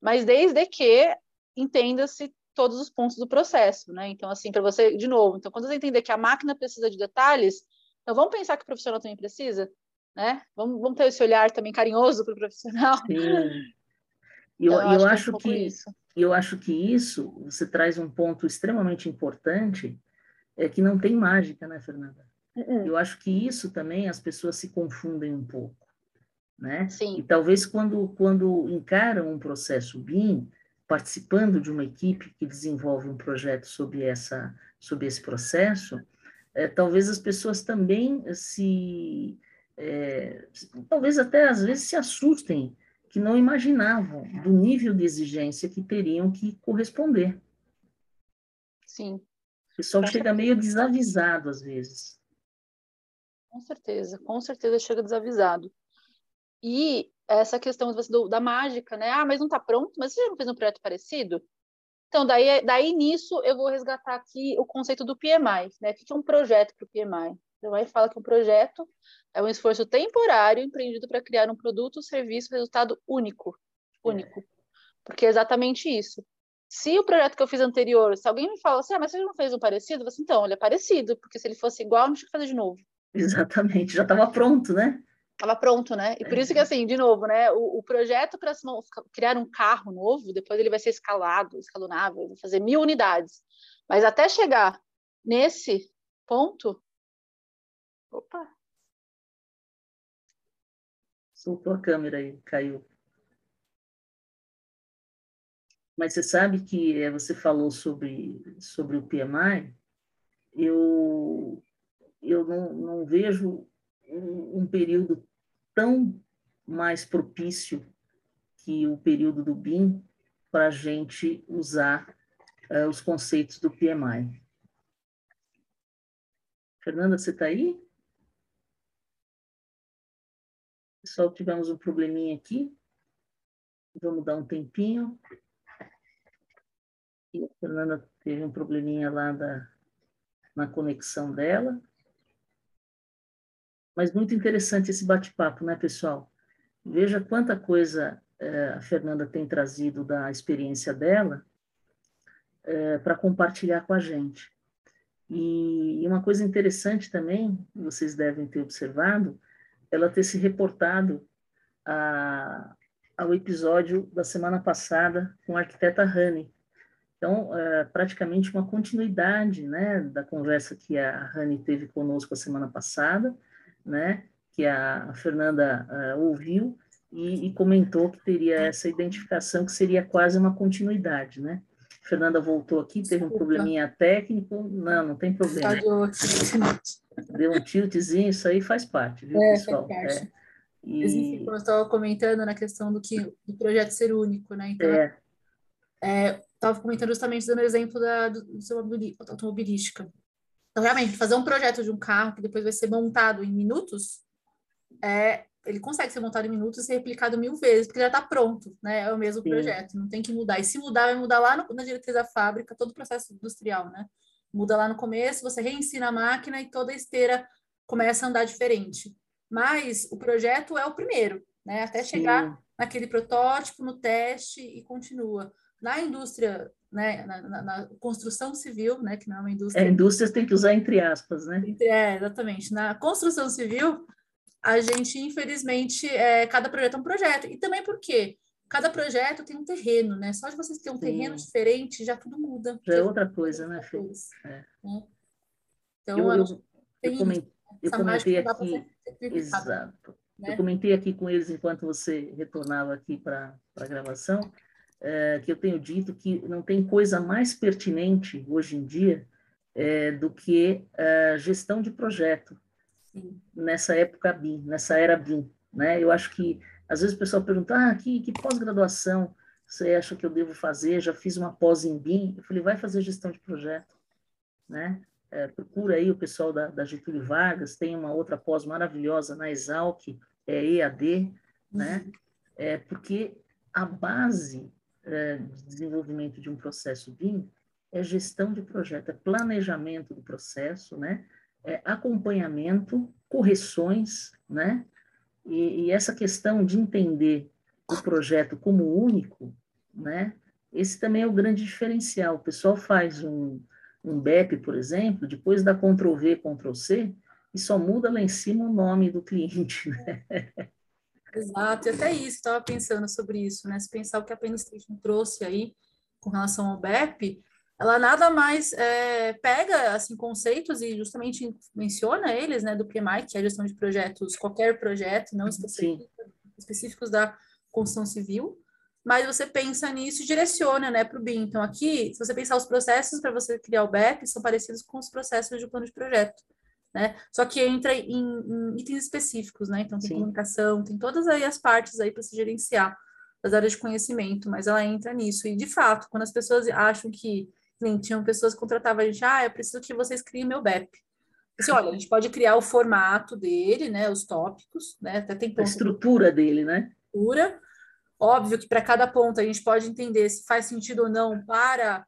mas desde que entenda-se todos os pontos do processo, né? Então, assim, para você, de novo, então, quando você entender que a máquina precisa de detalhes, então vamos pensar que o profissional também precisa, né? Vamos, vamos ter esse olhar também carinhoso para o profissional. Sim. E então, eu, eu, acho, que, é um que eu acho que isso, você traz um ponto extremamente importante, é que não tem mágica, né, Fernanda? Uh-uh. Eu acho que isso também as pessoas se confundem um pouco né? Sim. E talvez quando, quando encaram um processo BIM, participando de uma equipe que desenvolve um projeto sobre, essa, sobre esse processo, é, talvez as pessoas também se, é, talvez até às vezes se assustem, que não imaginavam do nível de exigência que teriam que corresponder. Sim. O pessoal chega meio desavisado às vezes. Com certeza, com certeza chega desavisado. E essa questão da mágica, né? Ah, mas não está pronto, mas você já não fez um projeto parecido? Então, daí, daí nisso eu vou resgatar aqui o conceito do PMI, né? O que é um projeto para o PMI? PMI fala que um projeto é um esforço temporário empreendido para criar um produto, serviço, resultado único. Único. Porque é exatamente isso. Se o projeto que eu fiz anterior, se alguém me fala assim, ah, mas você não fez um parecido? Eu falo assim, então, ele é parecido, porque se ele fosse igual, não tinha que fazer de novo. Exatamente, já estava pronto, né? Estava pronto, né? E por isso que, assim, de novo, né? O, o projeto para criar um carro novo, depois ele vai ser escalado, escalonável, vai fazer mil unidades. Mas até chegar nesse ponto. Opa! Soltou a câmera aí, caiu. Mas você sabe que eh, você falou sobre, sobre o PMI, eu, eu não, não vejo um, um período tão mais propício que o período do BIM para a gente usar uh, os conceitos do PMI. Fernanda, você está aí? Só tivemos um probleminha aqui. Vamos dar um tempinho. E a Fernanda teve um probleminha lá da, na conexão dela. Mas muito interessante esse bate-papo, né, pessoal? Veja quanta coisa é, a Fernanda tem trazido da experiência dela é, para compartilhar com a gente. E uma coisa interessante também, vocês devem ter observado, ela ter se reportado a, ao episódio da semana passada com a arquiteta Rani. Então, é praticamente uma continuidade né, da conversa que a Rani teve conosco a semana passada, né, que a Fernanda uh, ouviu e, e, comentou que teria essa identificação que seria quase uma continuidade, né? Fernanda voltou aqui, teve um probleminha técnico. Não, não tem problema. Deu um tiltzinho, isso aí faz parte, viu, é, pessoal? Faz parte. É. E... Enfim, como eu estava comentando na questão do que do projeto ser único, né? Então, é. estava é, comentando justamente dando exemplo da do, do automobilística. Então, realmente, fazer um projeto de um carro que depois vai ser montado em minutos, é, ele consegue ser montado em minutos e ser replicado mil vezes, porque já está pronto, né? É o mesmo Sim. projeto, não tem que mudar. E se mudar, vai mudar lá no, na diretriz da fábrica, todo o processo industrial, né? Muda lá no começo, você reensina a máquina e toda a esteira começa a andar diferente. Mas o projeto é o primeiro, né? Até chegar Sim. naquele protótipo, no teste e continua. Na indústria, né? Na, na, na, construção civil, né? Que não é uma indústria. É, indústrias tem que usar entre aspas, né? É, exatamente. Na construção civil, a gente, infelizmente, é, cada projeto é um projeto. E também porque cada projeto tem um terreno, né? Só de vocês terem um Sim. terreno diferente, já tudo muda. Já é outra coisa, né, Fê? É. Né? Então, eu, eu, eu, comentei, eu comentei aqui, exato. Né? Eu comentei aqui com eles enquanto você retornava aqui para a gravação, é, que eu tenho dito que não tem coisa mais pertinente hoje em dia é, do que a gestão de projeto nessa época BIM, nessa era BIM, né? Eu acho que às vezes o pessoal pergunta, ah, que, que pós-graduação você acha que eu devo fazer? Já fiz uma pós em BIM. Eu falei, vai fazer gestão de projeto, né? É, procura aí o pessoal da, da, Getúlio Vargas, tem uma outra pós maravilhosa na Exalc, é EAD, né? É, porque a base é, de desenvolvimento de um processo BIM é gestão de projeto, é planejamento do processo, né? É, acompanhamento, correções, né? E, e, essa questão de entender o projeto como único, né? Esse também é o grande diferencial. O pessoal faz um, um BEP, por exemplo, depois dá Ctrl V, Ctrl C, e só muda lá em cima o nome do cliente. Né? Exato, e até isso, estava pensando sobre isso, né? Se pensar o que a Penetration trouxe aí com relação ao BEP, ela nada mais é, pega assim conceitos e justamente menciona eles, né, do PMI, que é a gestão de projetos, qualquer projeto, não específico, específicos da construção civil, mas você pensa nisso e direciona, né, para o BIM. Então aqui, se você pensar os processos para você criar o BEP, são parecidos com os processos de plano de projeto. Né? Só que entra em, em itens específicos, né? Então tem Sim. comunicação, tem todas aí as partes aí para se gerenciar das áreas de conhecimento, mas ela entra nisso. E de fato, quando as pessoas acham que nem tinham pessoas que contratavam a gente, ah, eu preciso que vocês criem meu BEP. Assim, olha, a gente pode criar o formato dele, né, os tópicos, né, até tem ponto a estrutura de... dele, né? Estrutura. Óbvio que para cada ponto a gente pode entender se faz sentido ou não para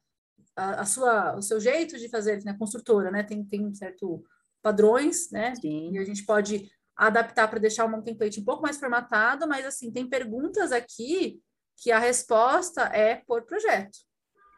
a, a sua, o seu jeito de fazer, né, construtora, né, tem, tem um certo padrões, né, Sim. e a gente pode adaptar para deixar um template um pouco mais formatado, mas assim, tem perguntas aqui que a resposta é por projeto.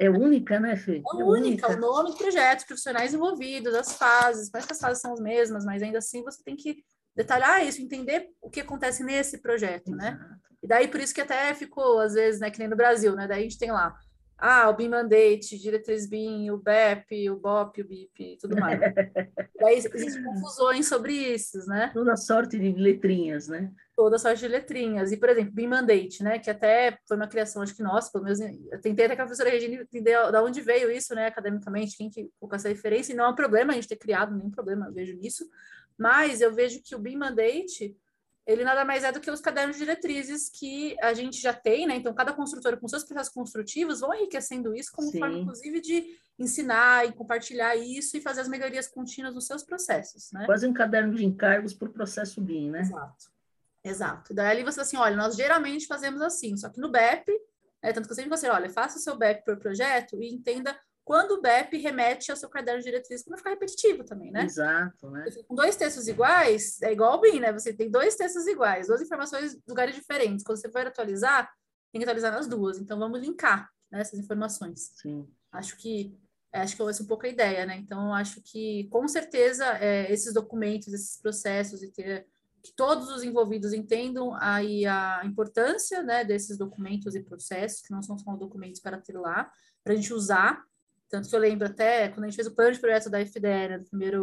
É única, né, Fê? É, é única, única, o nome do projeto, profissionais envolvidos, as fases, parece que as fases são as mesmas, mas ainda assim você tem que detalhar isso, entender o que acontece nesse projeto, né? E daí por isso que até ficou, às vezes, né, que nem no Brasil, né? Daí a gente tem lá, ah, o BIM Mandate, diretriz BIM, o BEP, o BOP, o BIP, tudo mais. daí existem confusões sobre isso, né? Toda sorte de letrinhas, né? toda sorte de letrinhas. E, por exemplo, BIM Mandate, né? Que até foi uma criação, acho que nossa, pelo menos eu tentei até com a professora Regina entender de onde veio isso, né, academicamente, quem que colocou essa referência, e não é um problema a gente ter criado, nenhum problema eu vejo nisso, mas eu vejo que o BIM Mandate, ele nada mais é do que os cadernos de diretrizes que a gente já tem, né? Então, cada construtora com seus processos construtivos vão enriquecendo isso como Sim. forma, inclusive, de ensinar e compartilhar isso e fazer as melhorias contínuas nos seus processos, né? Quase um caderno de encargos para o processo BIM, né? Exato. Exato. Daí ali você assim, olha, nós geralmente fazemos assim, só que no BEP, né, tanto que eu sempre você, olha, faça o seu BEP por projeto e entenda quando o BEP remete ao seu caderno de diretriz, para não ficar repetitivo também, né? Exato, né? Com dois textos iguais, é igual ao BIM, né? Você tem dois textos iguais, duas informações de lugares diferentes. Quando você for atualizar, tem que atualizar nas duas. Então, vamos linkar né, essas informações. Sim. Acho que acho que essa é um pouco a ideia, né? Então, acho que, com certeza, é, esses documentos, esses processos, e ter que todos os envolvidos entendam aí a importância né, desses documentos e processos, que não são só documentos para ter lá, para a gente usar tanto que eu lembro até, quando a gente fez o plano de projeto da FDE, né, da primeira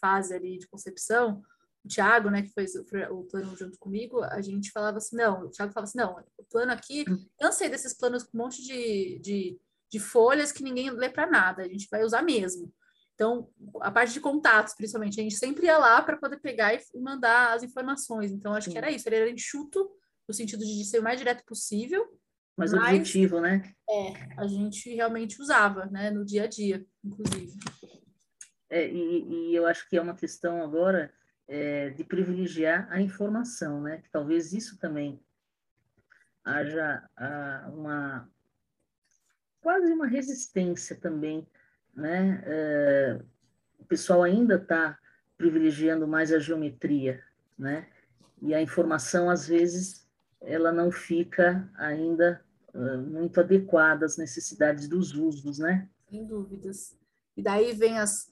fase ali de concepção, o Thiago, né, que fez o, o, plano junto comigo, a gente falava assim, não, o Thiago falava assim, não, o plano aqui, hum. cansei desses planos com um monte de, de, de folhas que ninguém lê para nada, a gente vai usar mesmo. Então, a parte de contatos, principalmente, a gente sempre ia lá para poder pegar e mandar as informações. Então, acho Sim. que era isso, ele era enxuto, no sentido de ser o mais direto possível, mais Mas, objetivo, né? É, a gente realmente usava, né, no dia a dia, inclusive. É, e, e eu acho que é uma questão agora é, de privilegiar a informação, né? Que talvez isso também haja a, uma quase uma resistência também, né? É, o pessoal ainda está privilegiando mais a geometria, né? E a informação às vezes ela não fica ainda muito adequada às necessidades dos usos, né? Sem dúvidas. E daí vem as,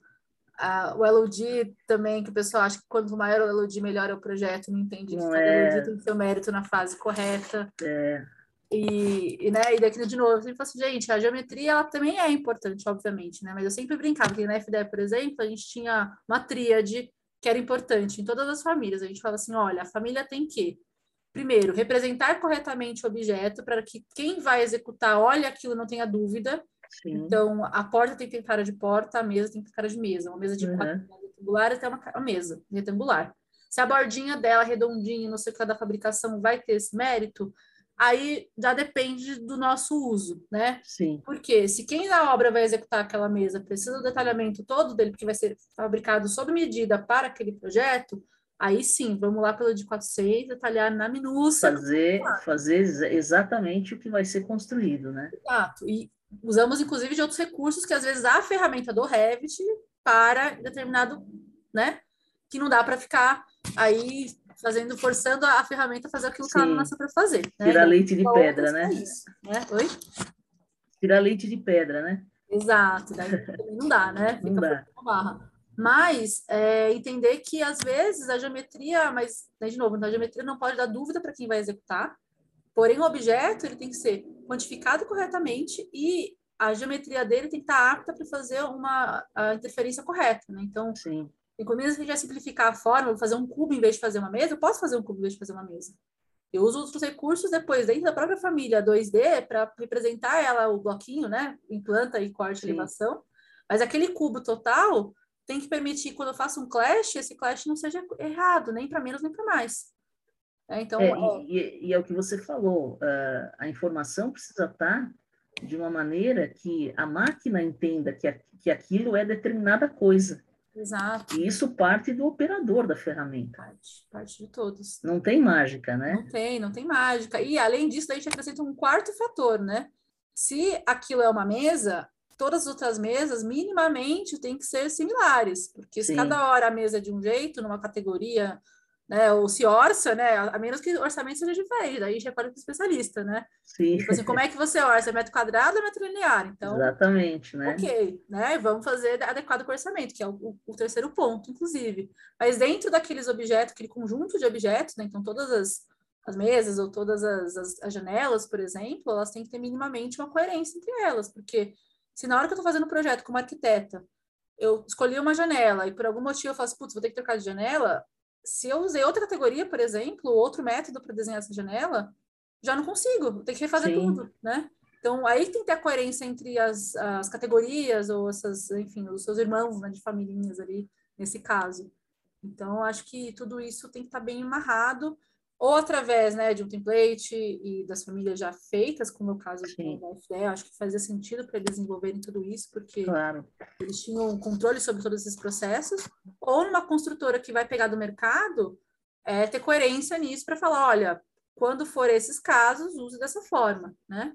a, o LOD também, que o pessoal acha que quanto maior o LOD, melhor é o projeto, não entende não que é... LOD tem seu mérito na fase correta. É. E, e, né, e daqui de novo, eu sempre falo assim, gente, a geometria ela também é importante, obviamente, né? Mas eu sempre brincava que na FDE, por exemplo, a gente tinha uma tríade que era importante em todas as famílias. A gente fala assim, olha, a família tem que primeiro, representar corretamente o objeto para que quem vai executar olhe aquilo não tenha dúvida. Sim. Então, a porta tem que ter cara de porta, a mesa tem que ter cara de mesa. Uma mesa de uhum. quatro retangular até uma, uma mesa retangular. Se a bordinha dela, redondinha, não sei o que da fabricação, vai ter esse mérito, aí já depende do nosso uso, né? Sim. Porque se quem na obra vai executar aquela mesa precisa do detalhamento todo dele, porque vai ser fabricado sob medida para aquele projeto, Aí sim, vamos lá pelo de 400, detalhar na minúcia. Fazer, fazer exatamente o que vai ser construído, né? Exato. E usamos, inclusive, de outros recursos que às vezes a ferramenta do Revit para determinado, né? Que não dá para ficar aí fazendo, forçando a ferramenta a fazer aquilo que ela não nasceu para fazer. Né? Tirar leite de pedra, né? Isso, né? Oi? Tirar leite de pedra, né? Exato, daí também não dá, né? Fica não dá. barra. Mas é, entender que às vezes a geometria, mas né, de novo, a geometria não pode dar dúvida para quem vai executar. Porém, o objeto ele tem que ser quantificado corretamente e a geometria dele tem que estar apta para fazer uma a interferência correta, né? Então, Sim. E quando a gente vai simplificar a forma, vou fazer um cubo em vez de fazer uma mesa, eu posso fazer um cubo em vez de fazer uma mesa. Eu uso outros recursos depois, dentro da própria família 2D, para representar ela, o bloquinho, né? Implanta e corte, Sim. elevação. Mas aquele cubo total, tem que permitir, quando eu faço um clash, esse clash não seja errado, nem para menos nem para mais. É, então, é, é... E, e, é o que você falou, uh, a informação precisa estar de uma maneira que a máquina entenda que, a, que aquilo é determinada coisa. Exato. E isso parte do operador da ferramenta. Parte, parte de todos. Não tem mágica, né? Não tem, não tem mágica. E além disso, a gente acrescenta um quarto fator, né? Se aquilo é uma mesa, todas as outras mesas, minimamente, tem que ser similares, porque Sim. se cada hora a mesa é de um jeito, numa categoria, né, ou se orça, né, a menos que o orçamento seja diferente, daí já pode para o especialista, né? Sim. Tipo assim, como é que você orça? É metro quadrado ou metro linear? Então, Exatamente, né? Ok, né? Vamos fazer adequado com o orçamento, que é o, o, terceiro ponto, inclusive. Mas dentro daqueles objetos, aquele conjunto de objetos, né? Então, todas as, as mesas ou todas as, as, as janelas, por exemplo, elas têm que ter minimamente uma coerência entre elas, porque se na hora que eu estou fazendo o projeto como arquiteta, eu escolhi uma janela e por algum motivo eu faço, putz, vou ter que trocar de janela, se eu usei outra categoria, por exemplo, outro método para desenhar essa janela, já não consigo, tem que refazer Sim. tudo, né? Então, aí tem que ter a coerência entre as, as categorias ou essas, enfim, os seus irmãos, né, de famílias ali, nesse caso. Então, acho que tudo isso tem que estar tá bem amarrado ou através né, de um template e das famílias já feitas, como é o caso Sim. da FDE, acho que fazia sentido para eles desenvolverem tudo isso, porque claro. eles tinham controle sobre todos esses processos, ou numa construtora que vai pegar do mercado, é, ter coerência nisso para falar, olha, quando for esses casos, use dessa forma, né?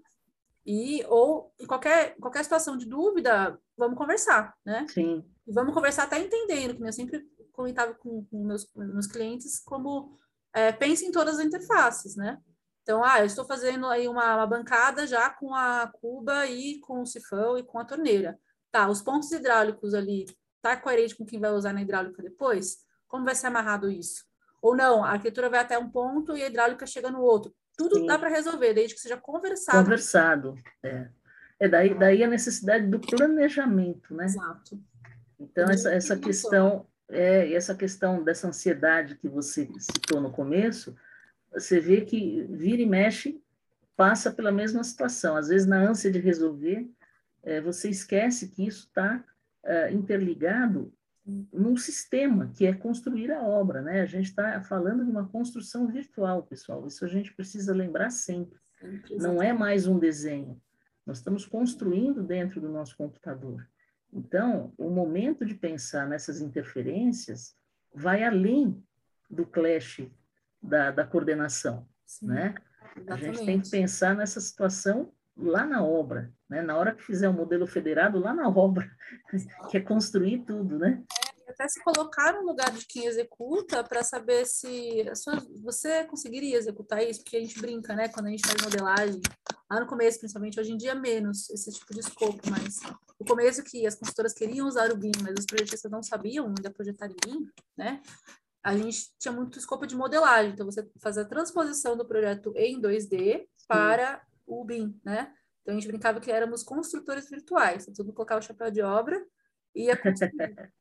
E, ou em qualquer, qualquer situação de dúvida, vamos conversar, né? Sim. E vamos conversar até entendendo, que eu sempre comentava com, com meus, meus clientes, como é, pense em todas as interfaces, né? Então, ah, eu estou fazendo aí uma, uma, bancada já com a cuba e com o sifão e com a torneira. Tá, os pontos hidráulicos ali, tá coerente com quem vai usar na hidráulica depois? Como vai ser amarrado isso? Ou não, a arquitetura vai até um ponto e a hidráulica chega no outro. Tudo Sim. dá para resolver, desde que seja conversado. Conversado, é. É daí, daí a necessidade do planejamento, né? Exato. Então, essa, essa questão, é, essa questão dessa ansiedade que você citou no começo, você vê que vira e mexe, passa pela mesma situação. Às vezes, na ânsia de resolver, é, você esquece que isso está é, interligado num sistema que é construir a obra, né? A gente está falando de uma construção virtual, pessoal. Isso a gente precisa lembrar sempre. Não é mais um desenho. Nós estamos construindo dentro do nosso computador. Então, o momento de pensar nessas interferências vai além do clash da, da coordenação, Sim, né? Exatamente. A gente tem que pensar nessa situação lá na obra, né? Na hora que fizer o um modelo federado, lá na obra, que é construir tudo, né? É, até se colocar no lugar de quem executa para saber se sua, você conseguiria executar isso, porque a gente brinca, né? Quando a gente faz modelagem, lá no começo, principalmente, hoje em dia menos esse tipo de escopo, mas no começo que as consultoras queriam usar o BIM, mas os projetistas não sabiam ainda projetar em BIM, né? a gente tinha muito escopo de modelagem, então você faz a transposição do projeto em 2D para Sim. o BIM, né? Então a gente brincava que éramos construtores virtuais, então, tudo colocava o chapéu de obra e ia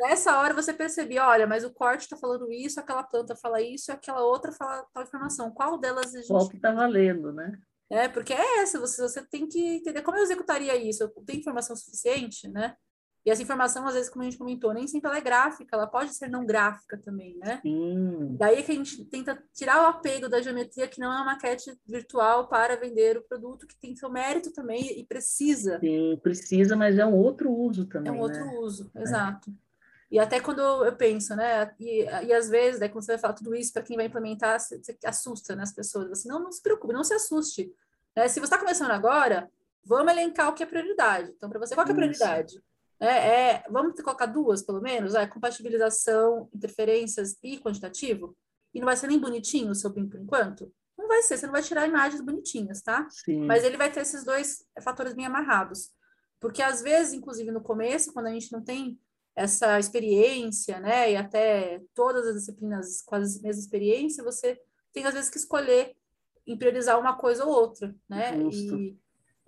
Nessa hora você percebia, olha, mas o corte está falando isso, aquela planta fala isso, aquela outra fala tal informação. Qual delas a gente... Qual que está valendo, né? É, porque é essa, você, você tem que entender como eu executaria isso. Eu tenho informação suficiente, né? E essa informação, às vezes, como a gente comentou, nem sempre ela é gráfica, ela pode ser não gráfica também, né? Sim. Daí é que a gente tenta tirar o apego da geometria, que não é uma maquete virtual para vender o produto, que tem seu mérito também e precisa. Sim, precisa, mas é um outro uso também. É um outro né? uso, é. exato. E até quando eu penso, né? E, e às vezes, né, quando você vai falar tudo isso para quem vai implementar, você, você assusta né, as pessoas. Assim, não, não se preocupe, não se assuste. Né? Se você está começando agora, vamos elencar o que é prioridade. Então, para você, qual é a prioridade? É, é, vamos colocar duas, pelo menos, é, compatibilização, interferências e quantitativo? E não vai ser nem bonitinho o seu BIM por enquanto? Não vai ser, você não vai tirar imagens bonitinhas, tá? Sim. Mas ele vai ter esses dois fatores bem amarrados. Porque às vezes, inclusive no começo, quando a gente não tem essa experiência, né, e até todas as disciplinas com a mesma experiência, você tem às vezes que escolher em priorizar uma coisa ou outra, né? E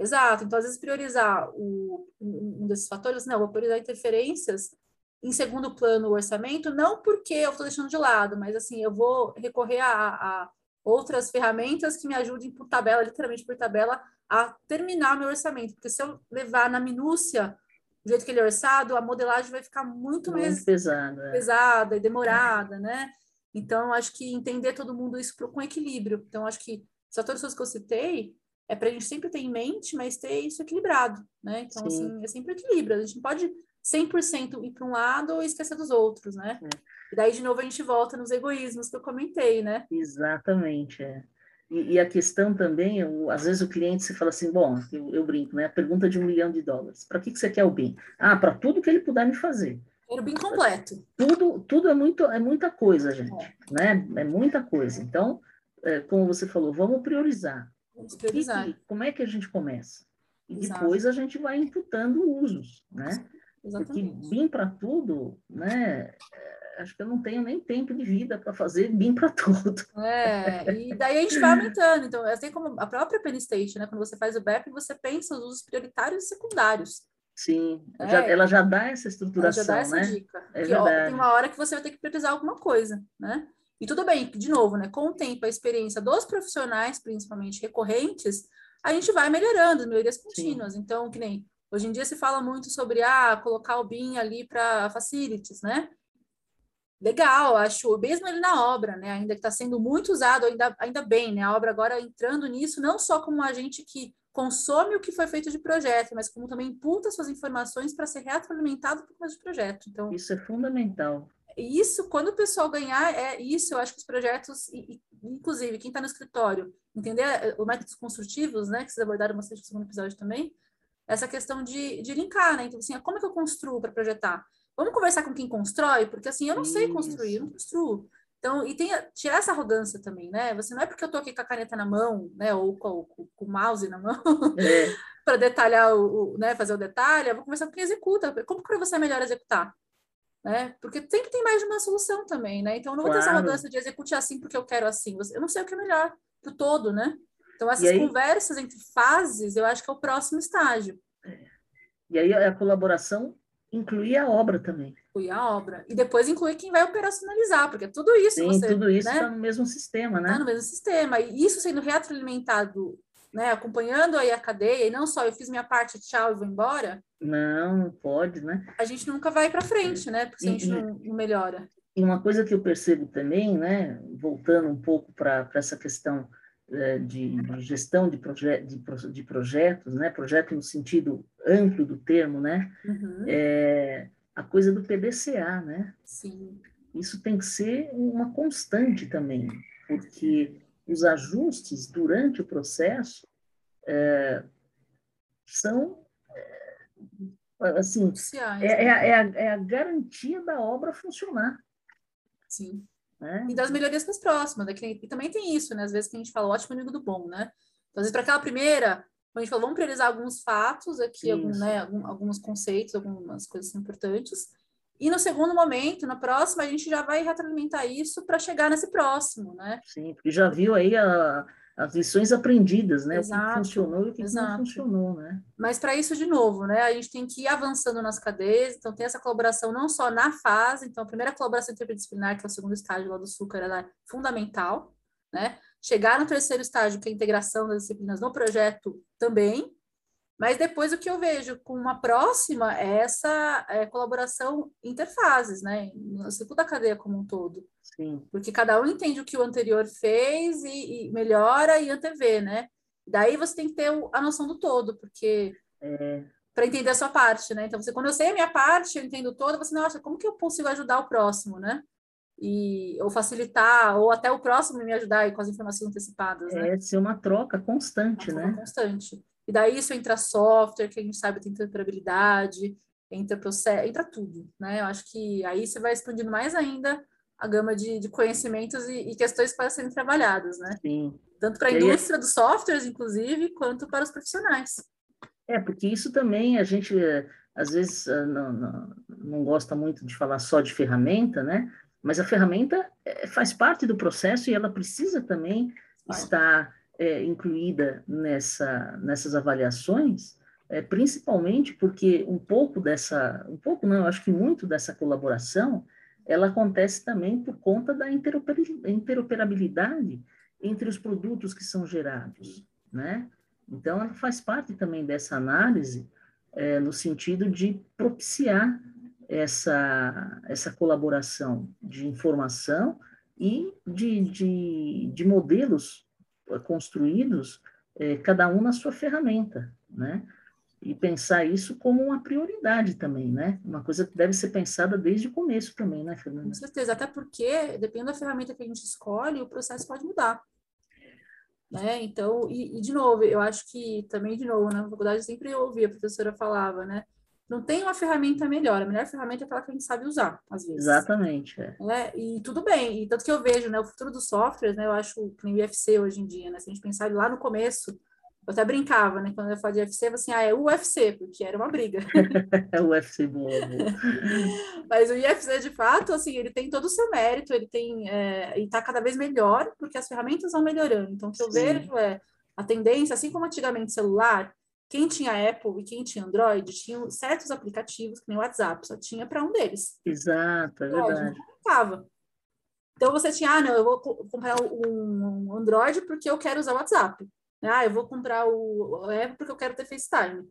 Exato. Então, às vezes, priorizar o, um desses fatores, não, vou priorizar interferências em segundo plano o orçamento, não porque eu estou deixando de lado, mas assim, eu vou recorrer a, a, outras ferramentas que me ajudem por tabela, literalmente por tabela, a terminar meu orçamento. Porque se eu levar na minúcia do jeito que ele é orçado, a modelagem vai ficar muito, muito mais pesada, é. pesada e demorada, é. né? Então, acho que entender todo mundo isso com equilíbrio. Então, acho que os fatores que eu citei, é para a gente sempre ter em mente, mas ter isso equilibrado, né? Então, Sim. assim, é sempre equilíbrio. A gente não pode 100% ir para um lado e esquecer dos outros, né? É. E daí, de novo, a gente volta nos egoísmos que eu comentei, né? Exatamente, é. E, e a questão também, eu, às vezes o cliente se fala assim, bom, eu, eu, brinco, né? A pergunta de um milhão de dólares. Para que, que você quer o BIM? Ah, para tudo que ele puder me fazer. Quero o BIM completo. Tudo, tudo é, muito, é muita coisa, gente, é. né? É muita coisa. Então, é, como você falou, vamos priorizar. E, como é que a gente começa? E Exato. depois a gente vai imputando usos, né? Exatamente. Porque BIM para tudo, né? É, acho que eu não tenho nem tempo de vida para fazer BIM para tudo. É, e daí a gente vai aumentando. Então, assim como a própria Penn State, né? Quando você faz o BEP, você pensa os usos prioritários e secundários. Sim, é, já, ela já dá essa estruturação, ela já dá essa né? dica. É que, ó, tem uma hora que você vai ter que priorizar alguma coisa, né? E tudo bem, de novo, né, com o tempo, a experiência dos profissionais, principalmente recorrentes, a gente vai melhorando, melhorias contínuas. Sim. Então, que nem hoje em dia se fala muito sobre ah, colocar o BIM ali para facilities, né? Legal, acho, mesmo ele na obra, né? Ainda que está sendo muito usado, ainda, ainda bem, né? A obra agora entrando nisso, não só como um agente que consome o que foi feito de projeto, mas como também imputa suas informações para ser retroalimentado por causa de projeto. Então, isso é fundamental isso, quando o pessoal ganhar, é isso, eu acho que os projetos, inclusive, quem está no escritório, entender eh, os métodos construtivos, né, que vocês abordaram bastante no segundo episódio também, essa questão de, de linkar, né? Então, assim, como é que eu construo para projetar? Vamos conversar com quem constrói, porque assim, eu não isso. sei construir, eu não construo. Então, e tem, tirar essa arrogância também, né? Você não é porque eu tô aqui com a caneta na mão, né? Ou com, com, com o mouse na mão, é. para detalhar o, o, né? Fazer o detalhe, eu vou conversar com quem executa. Como que você é melhor executar? Né? Porque sempre tem mais de uma solução também, né? Então, eu não vou claro. ter essa arrogância de execute assim porque eu quero assim. Eu não sei o que é melhor pro todo, né? Então, essas conversas entre fases, eu acho que é o próximo estágio. E aí a colaboração incluir a obra também. Incluir a obra. E depois incluir quem vai operacionalizar, porque tudo isso Sim, você, tudo isso está né? no mesmo sistema, né? Está no mesmo sistema. E isso sendo retroalimentado, né, acompanhando aí a cadeia, e não só eu fiz minha parte, tchau, e vou embora. Não, não pode, né? A gente nunca vai para frente, né? Porque e, a gente não, não melhora. E uma coisa que eu percebo também, né, voltando um pouco para essa questão é, de, de, gestão de, proje de, de, projetos, né, projeto no sentido amplo do termo, né, uhum. é, a coisa do PDCA, né? Sim. Isso tem que ser uma constante também, porque os ajustes durante o processo é, são é, assim é, é, né? é, a, é a garantia da obra funcionar. Sim. Né? E das melhorias para as próximas. Né? E também tem isso, né? Às vezes que a gente fala ótimo inimigo do bom, né? Então, às vezes, para aquela primeira, a gente falou, vamos priorizar alguns fatos aqui, algum, né, alguns conceitos, algumas coisas importantes. E no segundo momento, na próxima, a gente já vai retroalimentar isso para chegar nesse próximo, né? Sim, porque já viu aí a, as lições aprendidas, né? Exato, o que funcionou e o que exato. não funcionou, né? Mas para isso, de novo, né? A gente tem que ir avançando nas cadeias, então tem essa colaboração não só na fase, então a primeira colaboração interdisciplinar, que é o segundo estágio lá do Sucre, ela é fundamental, né? Chegar no terceiro estágio, que é a integração das disciplinas no projeto também, mas depois o que eu vejo com uma próxima é essa é, colaboração interfases, né? No ciclo da cadeia como um todo. Sim. Porque cada um entende o que o anterior fez e, e melhora e antevê, né? Daí você tem que ter a noção do todo, porque é. para entender a sua parte, né? Então, você, quando eu sei a minha parte, eu entendo toda, você, nossa, como que eu consigo ajudar o próximo, né? E, ou facilitar, ou até o próximo me ajudar com as informações antecipadas, né? É ser uma troca constante, uma né? Constante. E daí isso entra software, que a gente sabe tem interoperabilidade, entra processo, entra tudo, né? Eu acho que aí você vai expandindo mais ainda a gama de, de conhecimentos e, e, questões para serem trabalhadas, né? Sim. Tanto para a indústria dos softwares, inclusive, quanto para os profissionais. É, porque isso também a gente, às vezes, ah, não, não, não gosta muito de falar só de ferramenta, né? Mas a ferramenta é, faz parte do processo e ela precisa também estar é, incluída nessa, nessas avaliações, é, principalmente porque um pouco dessa, um pouco não, eu acho que muito dessa colaboração, ela acontece também por conta da interoperabilidade entre os produtos que são gerados, né? Então, ela faz parte também dessa análise é, no sentido de propiciar essa, essa colaboração de informação e de, de, de modelos construídos, é, cada um na sua ferramenta, né? E pensar isso como uma prioridade também, né? Uma coisa que deve ser pensada desde o começo também, né, Fernanda? Com certeza, até porque, dependendo da ferramenta que a gente escolhe, o processo pode mudar. Né? Então, e, e de novo, eu acho que também, de novo, na faculdade sempre ouvi, a professora falava, né? Não tem uma ferramenta melhor. A melhor ferramenta é aquela que a gente sabe usar, às vezes. Exatamente. É. Né? E tudo bem. E tanto que eu vejo, né, o futuro dos softwares, né, eu acho que nem o UFC hoje em dia, né? Se a gente pensar lá no começo, eu até brincava, né? Quando eu falava de UFC, eu assim, ah, é o UFC, porque era uma briga. é o UFC boa, boa. Mas o UFC, de fato, assim, ele tem todo o seu mérito, ele tem, é, e tá cada vez melhor, porque as ferramentas vão melhorando. Então, o que eu Sim. vejo é a tendência, assim como antigamente celular, quem tinha Apple e quem tinha Android tinha certos aplicativos, que nem o WhatsApp, só tinha para um deles. Exato, é verdade. Não então você tinha, ah, não, eu vou comprar um Android porque eu quero usar o WhatsApp. Ah, eu vou comprar o Apple porque eu quero ter FaceTime.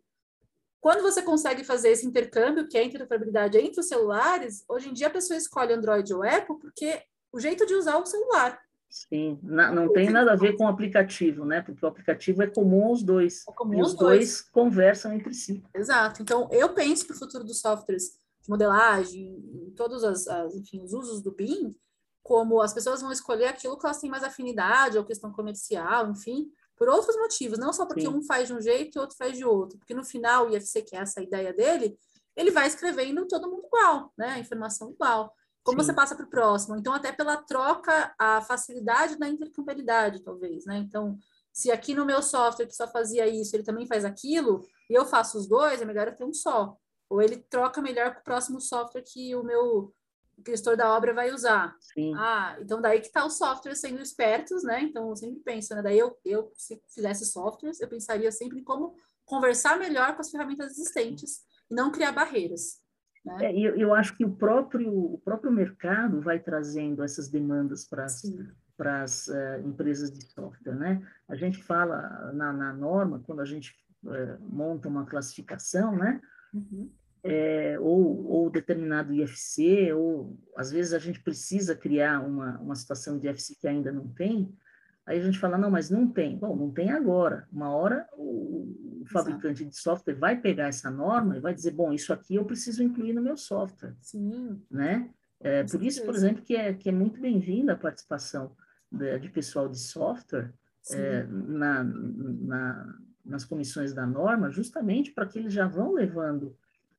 Quando você consegue fazer esse intercâmbio, que é a interoperabilidade entre os celulares, hoje em dia a pessoa escolhe Android ou Apple porque o jeito de usar o celular. Sim, não, não tem nada a ver com o aplicativo, né? Porque o aplicativo é comum aos dois. É comum e os dois. dois conversam entre si. Exato. Então, eu penso que o futuro dos softwares de modelagem, em todos as, as, enfim, os usos do BIM, como as pessoas vão escolher aquilo que elas têm mais afinidade, ou questão comercial, enfim, por outros motivos, não só porque Sim. um faz de um jeito e outro faz de outro, porque no final o IFC, que é essa ideia dele, ele vai escrevendo todo mundo igual, né? A informação igual. Como Sim. você passa para o próximo? Então, até pela troca, a facilidade da intercambiabilidade, talvez, né? Então, se aqui no meu software que só fazia isso, ele também faz aquilo, e eu faço os dois, é melhor eu ter um só. Ou ele troca melhor com o próximo software que o meu gestor da obra vai usar. Sim. Ah, então daí que está os softwares sendo espertos, né? Então eu sempre penso, né? Daí eu, eu se fizesse softwares, eu pensaria sempre em como conversar melhor com as ferramentas existentes e não criar barreiras. Né? É, eu, eu acho que o próprio, o próprio mercado vai trazendo essas demandas para as para as uh, empresas de software, né? A gente fala na, na norma, quando a gente uh, monta uma classificação, né? Uhum. É, ou, ou determinado IFC, ou às vezes a gente precisa criar uma, uma situação de IFC que ainda não tem, aí a gente fala, não, mas não tem. Bom, não tem agora. Uma hora o, fabricante Exato. de software vai pegar essa norma e vai dizer, bom, isso aqui eu preciso incluir no meu software. Sim. Né? É, por isso, por exemplo, que é, que é muito bem-vinda a participação de, de pessoal de software é, na, na, nas comissões da norma, justamente para que eles já vão levando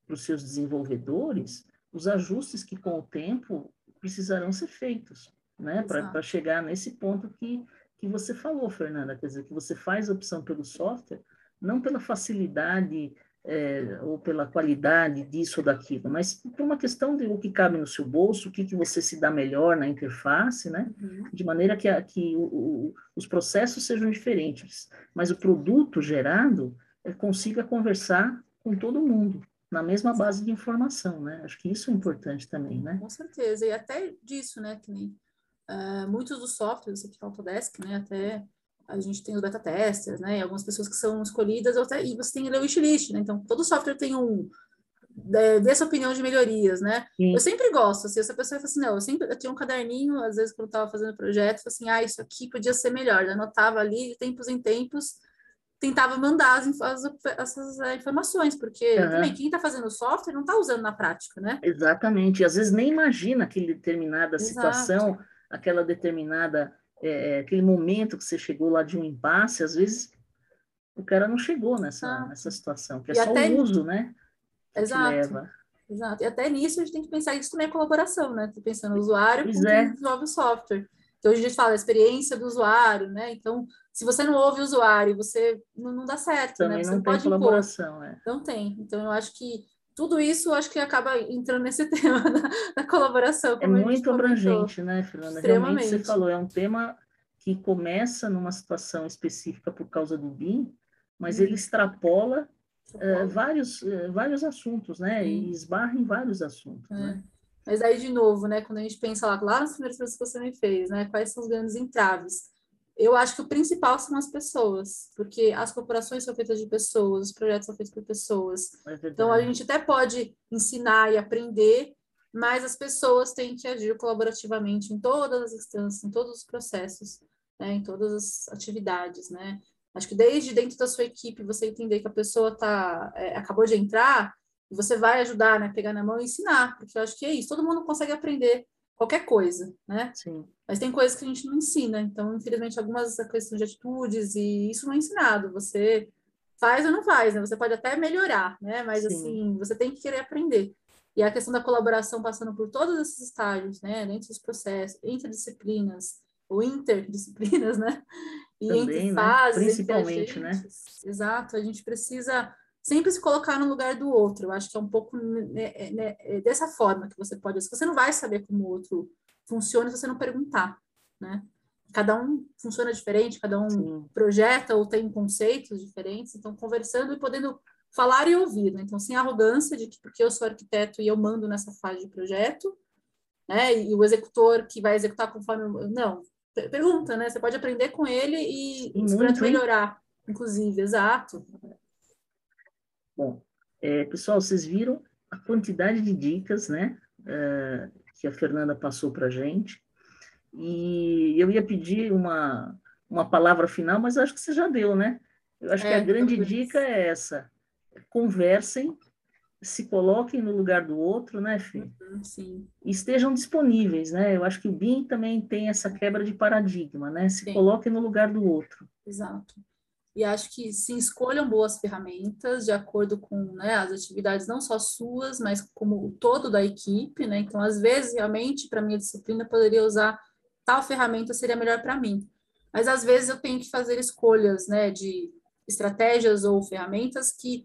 para os seus desenvolvedores os ajustes que, com o tempo, precisarão ser feitos, né? Para chegar nesse ponto que, que você falou, Fernanda, quer dizer, que você faz a opção pelo software, não pela facilidade é, ou pela qualidade disso ou daquilo, mas por uma questão de o que cabe no seu bolso, o que, que você se dá melhor na interface, né? Uhum. De maneira que, a, que o, o, os processos sejam diferentes, mas o produto gerado é, consiga conversar com todo mundo na mesma base de informação, né? Acho que isso é importante também, né? Com certeza, e até disso, né? Que nem, uh, muitos dos softwares aqui no Autodesk, né? Até a gente tem os beta testers, né? E algumas pessoas que são escolhidas, e você tem o wishlist, né? Então, todo software tem um é, dessa opinião de melhorias, né? Sim. Eu sempre gosto, assim, essa pessoa fala assim, não, eu sempre eu tinha um caderninho, às vezes quando eu estava fazendo projeto, assim, ah, isso aqui podia ser melhor, eu anotava ali de tempos em tempos, tentava mandar as, as essas é, informações, porque uhum. também quem está fazendo o software não está usando na prática, né? Exatamente, às vezes nem imagina aquela determinada Exato. situação, aquela determinada é, aquele momento que você chegou lá de um impasse, às vezes o cara não chegou nessa, ah. nessa situação, que é e só o uso, né? Exato. Exato. E até nisso a gente tem que pensar isso também é colaboração, né? Pensando no usuário pois com é. quem desenvolve o software. Então, hoje a gente fala a experiência do usuário, né? Então, se você não ouve o usuário, você não, não dá certo, também né? Você não, não tem pode colaboração, é. Não tem. Então, eu acho que tudo isso acho que acaba entrando nesse tema da, da colaboração. é muito abrangente, né, Fernanda? Realmente você falou, é um tema que começa numa situação específica por causa do BIM, mas ele uhum. extrapola uh, vários, uh, vários assuntos, né? E esbarra em vários assuntos. É. Né? Mas aí, de novo, né, quando a gente pensa lá, lá nas primeiras coisas que você me fez, né, quais são os grandes entraves? Eu acho que o principal são as pessoas, porque as corporações são feitas de pessoas, os projetos são feitos por pessoas. É então, a gente até pode ensinar e aprender, mas as pessoas têm que agir colaborativamente em todas as instâncias, em todos os processos, né, em todas as atividades, né? Acho que desde dentro da sua equipe, você entender que a pessoa tá, é, acabou de entrar, você vai ajudar, né, pegar na mão e ensinar, porque eu acho que é isso, todo mundo consegue aprender qualquer coisa, né? Sim. Mas tem coisas que a gente não ensina, então, infelizmente, algumas questões de atitudes, e isso não é ensinado, você faz ou não faz, né? Você pode até melhorar, né? Mas, Sim. assim, você tem que querer aprender. E a questão da colaboração passando por todos esses estágios, né? Dentro dos processos, entre disciplinas, ou interdisciplinas, né? E Também, entre né? fases, né? Principalmente, né? Exato, a gente precisa sempre se colocar no lugar do outro. Eu acho que é um pouco né, é, né, é dessa forma que você pode. Você não vai saber como o outro funciona se você não perguntar, né? Cada um funciona diferente, cada um Sim. projeta ou tem conceitos diferentes. Então, conversando e podendo falar e ouvir, né? Então, sem arrogância de que porque eu sou arquiteto e eu mando nessa fase de projeto, né? E o executor que vai executar conforme não pergunta, né? Você pode aprender com ele e, e melhorar, inclusive, exato. Bom, é, pessoal, vocês viram a quantidade de dicas, né, é, que a Fernanda passou para a gente. E eu ia pedir uma, uma palavra final, mas acho que você já deu, né? Eu acho é, que a grande dica é essa: conversem se coloquem no lugar do outro, né, Fê? Uhum, sim. E estejam disponíveis, né? Eu acho que o BIM também tem essa quebra de paradigma, né? Se sim. coloquem no lugar do outro. Exato. E acho que se escolham boas ferramentas de acordo com né, as atividades não só suas, mas como o todo da equipe, né? Então, às vezes, realmente, para minha disciplina, poderia usar tal ferramenta seria melhor para mim. Mas às vezes eu tenho que fazer escolhas, né, de estratégias ou ferramentas que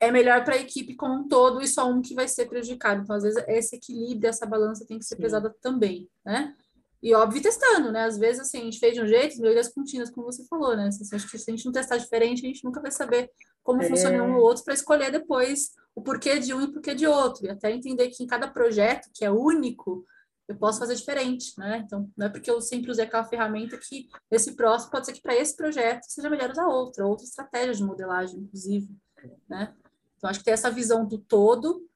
é melhor para a equipe como um todo e só um que vai ser prejudicado. Então, às vezes, esse equilíbrio, essa balança tem que ser Sim. pesada também, né? E óbvio, testando, né? Às vezes, assim, a gente fez de um jeito, melhorias contínuas, como você falou, né? Assim, acho que se a gente não testar diferente, a gente nunca vai saber como é... funciona um ou outro para escolher depois o porquê de um e o porquê de outro. E até entender que em cada projeto, que é único, eu posso fazer diferente, né? Então, não é porque eu sempre usei aquela ferramenta que esse próximo pode ser que para esse projeto seja melhor usar outra, outra estratégia de modelagem, inclusive, né? Então, acho que ter essa visão do todo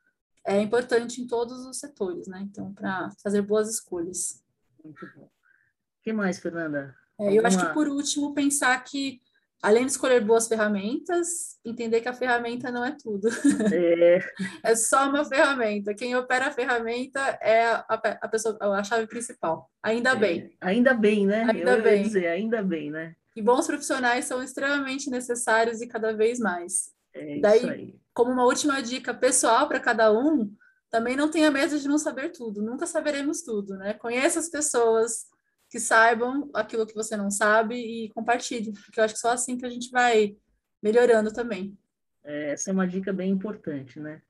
é importante em todos os setores, né? Então, para fazer boas escolhas. Muito bom. O que mais, Fernanda? É, eu acho que, por último, pensar que além de escolher boas ferramentas, entender que a ferramenta não é tudo. É, é só uma ferramenta. Quem opera a ferramenta é a, a pessoa, a chave principal. Ainda é, bem. Ainda bem, né? Ainda eu bem. Dizer, ainda bem, né? E bons profissionais são extremamente necessários e cada vez mais. É Daí, como uma última dica pessoal para cada um, também não tenha medo de não saber tudo. Nunca saberemos tudo, né? Conheça as pessoas, que saibam aquilo que você não sabe e compartilhe, porque eu acho que só assim que a gente vai melhorando também. É, essa é uma dica bem importante, né?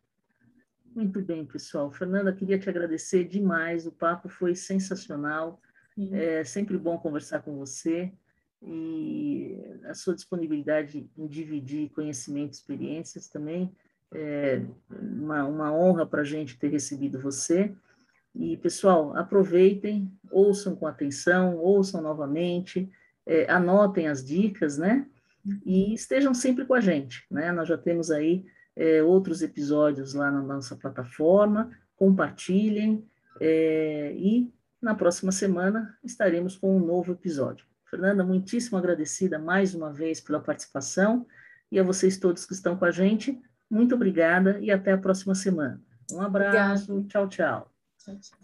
Muito bem, pessoal. Fernanda, queria te agradecer demais. O papo foi sensacional. Sim. É sempre bom conversar com você e a sua disponibilidade em dividir conhecimento e experiências também. É uma, uma honra para a gente ter recebido você. E, pessoal, aproveitem, ouçam com atenção, ouçam novamente, é, anotem as dicas, né? E estejam sempre com a gente, né? Nós já temos aí é, outros episódios lá na nossa plataforma, compartilhem é, e na próxima semana estaremos com um novo episódio. Fernanda, muitíssimo agradecida mais uma vez pela participação e a vocês todos que estão com a gente, muito obrigada e até a próxima semana. Um abraço, Obrigada. tchau, tchau. Tchau, tchau.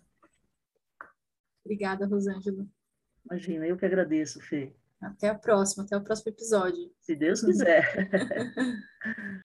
Obrigada, Rosângela. Imagina, eu que agradeço, Fê. Até a próxima, até o próximo episódio. Se Deus quiser.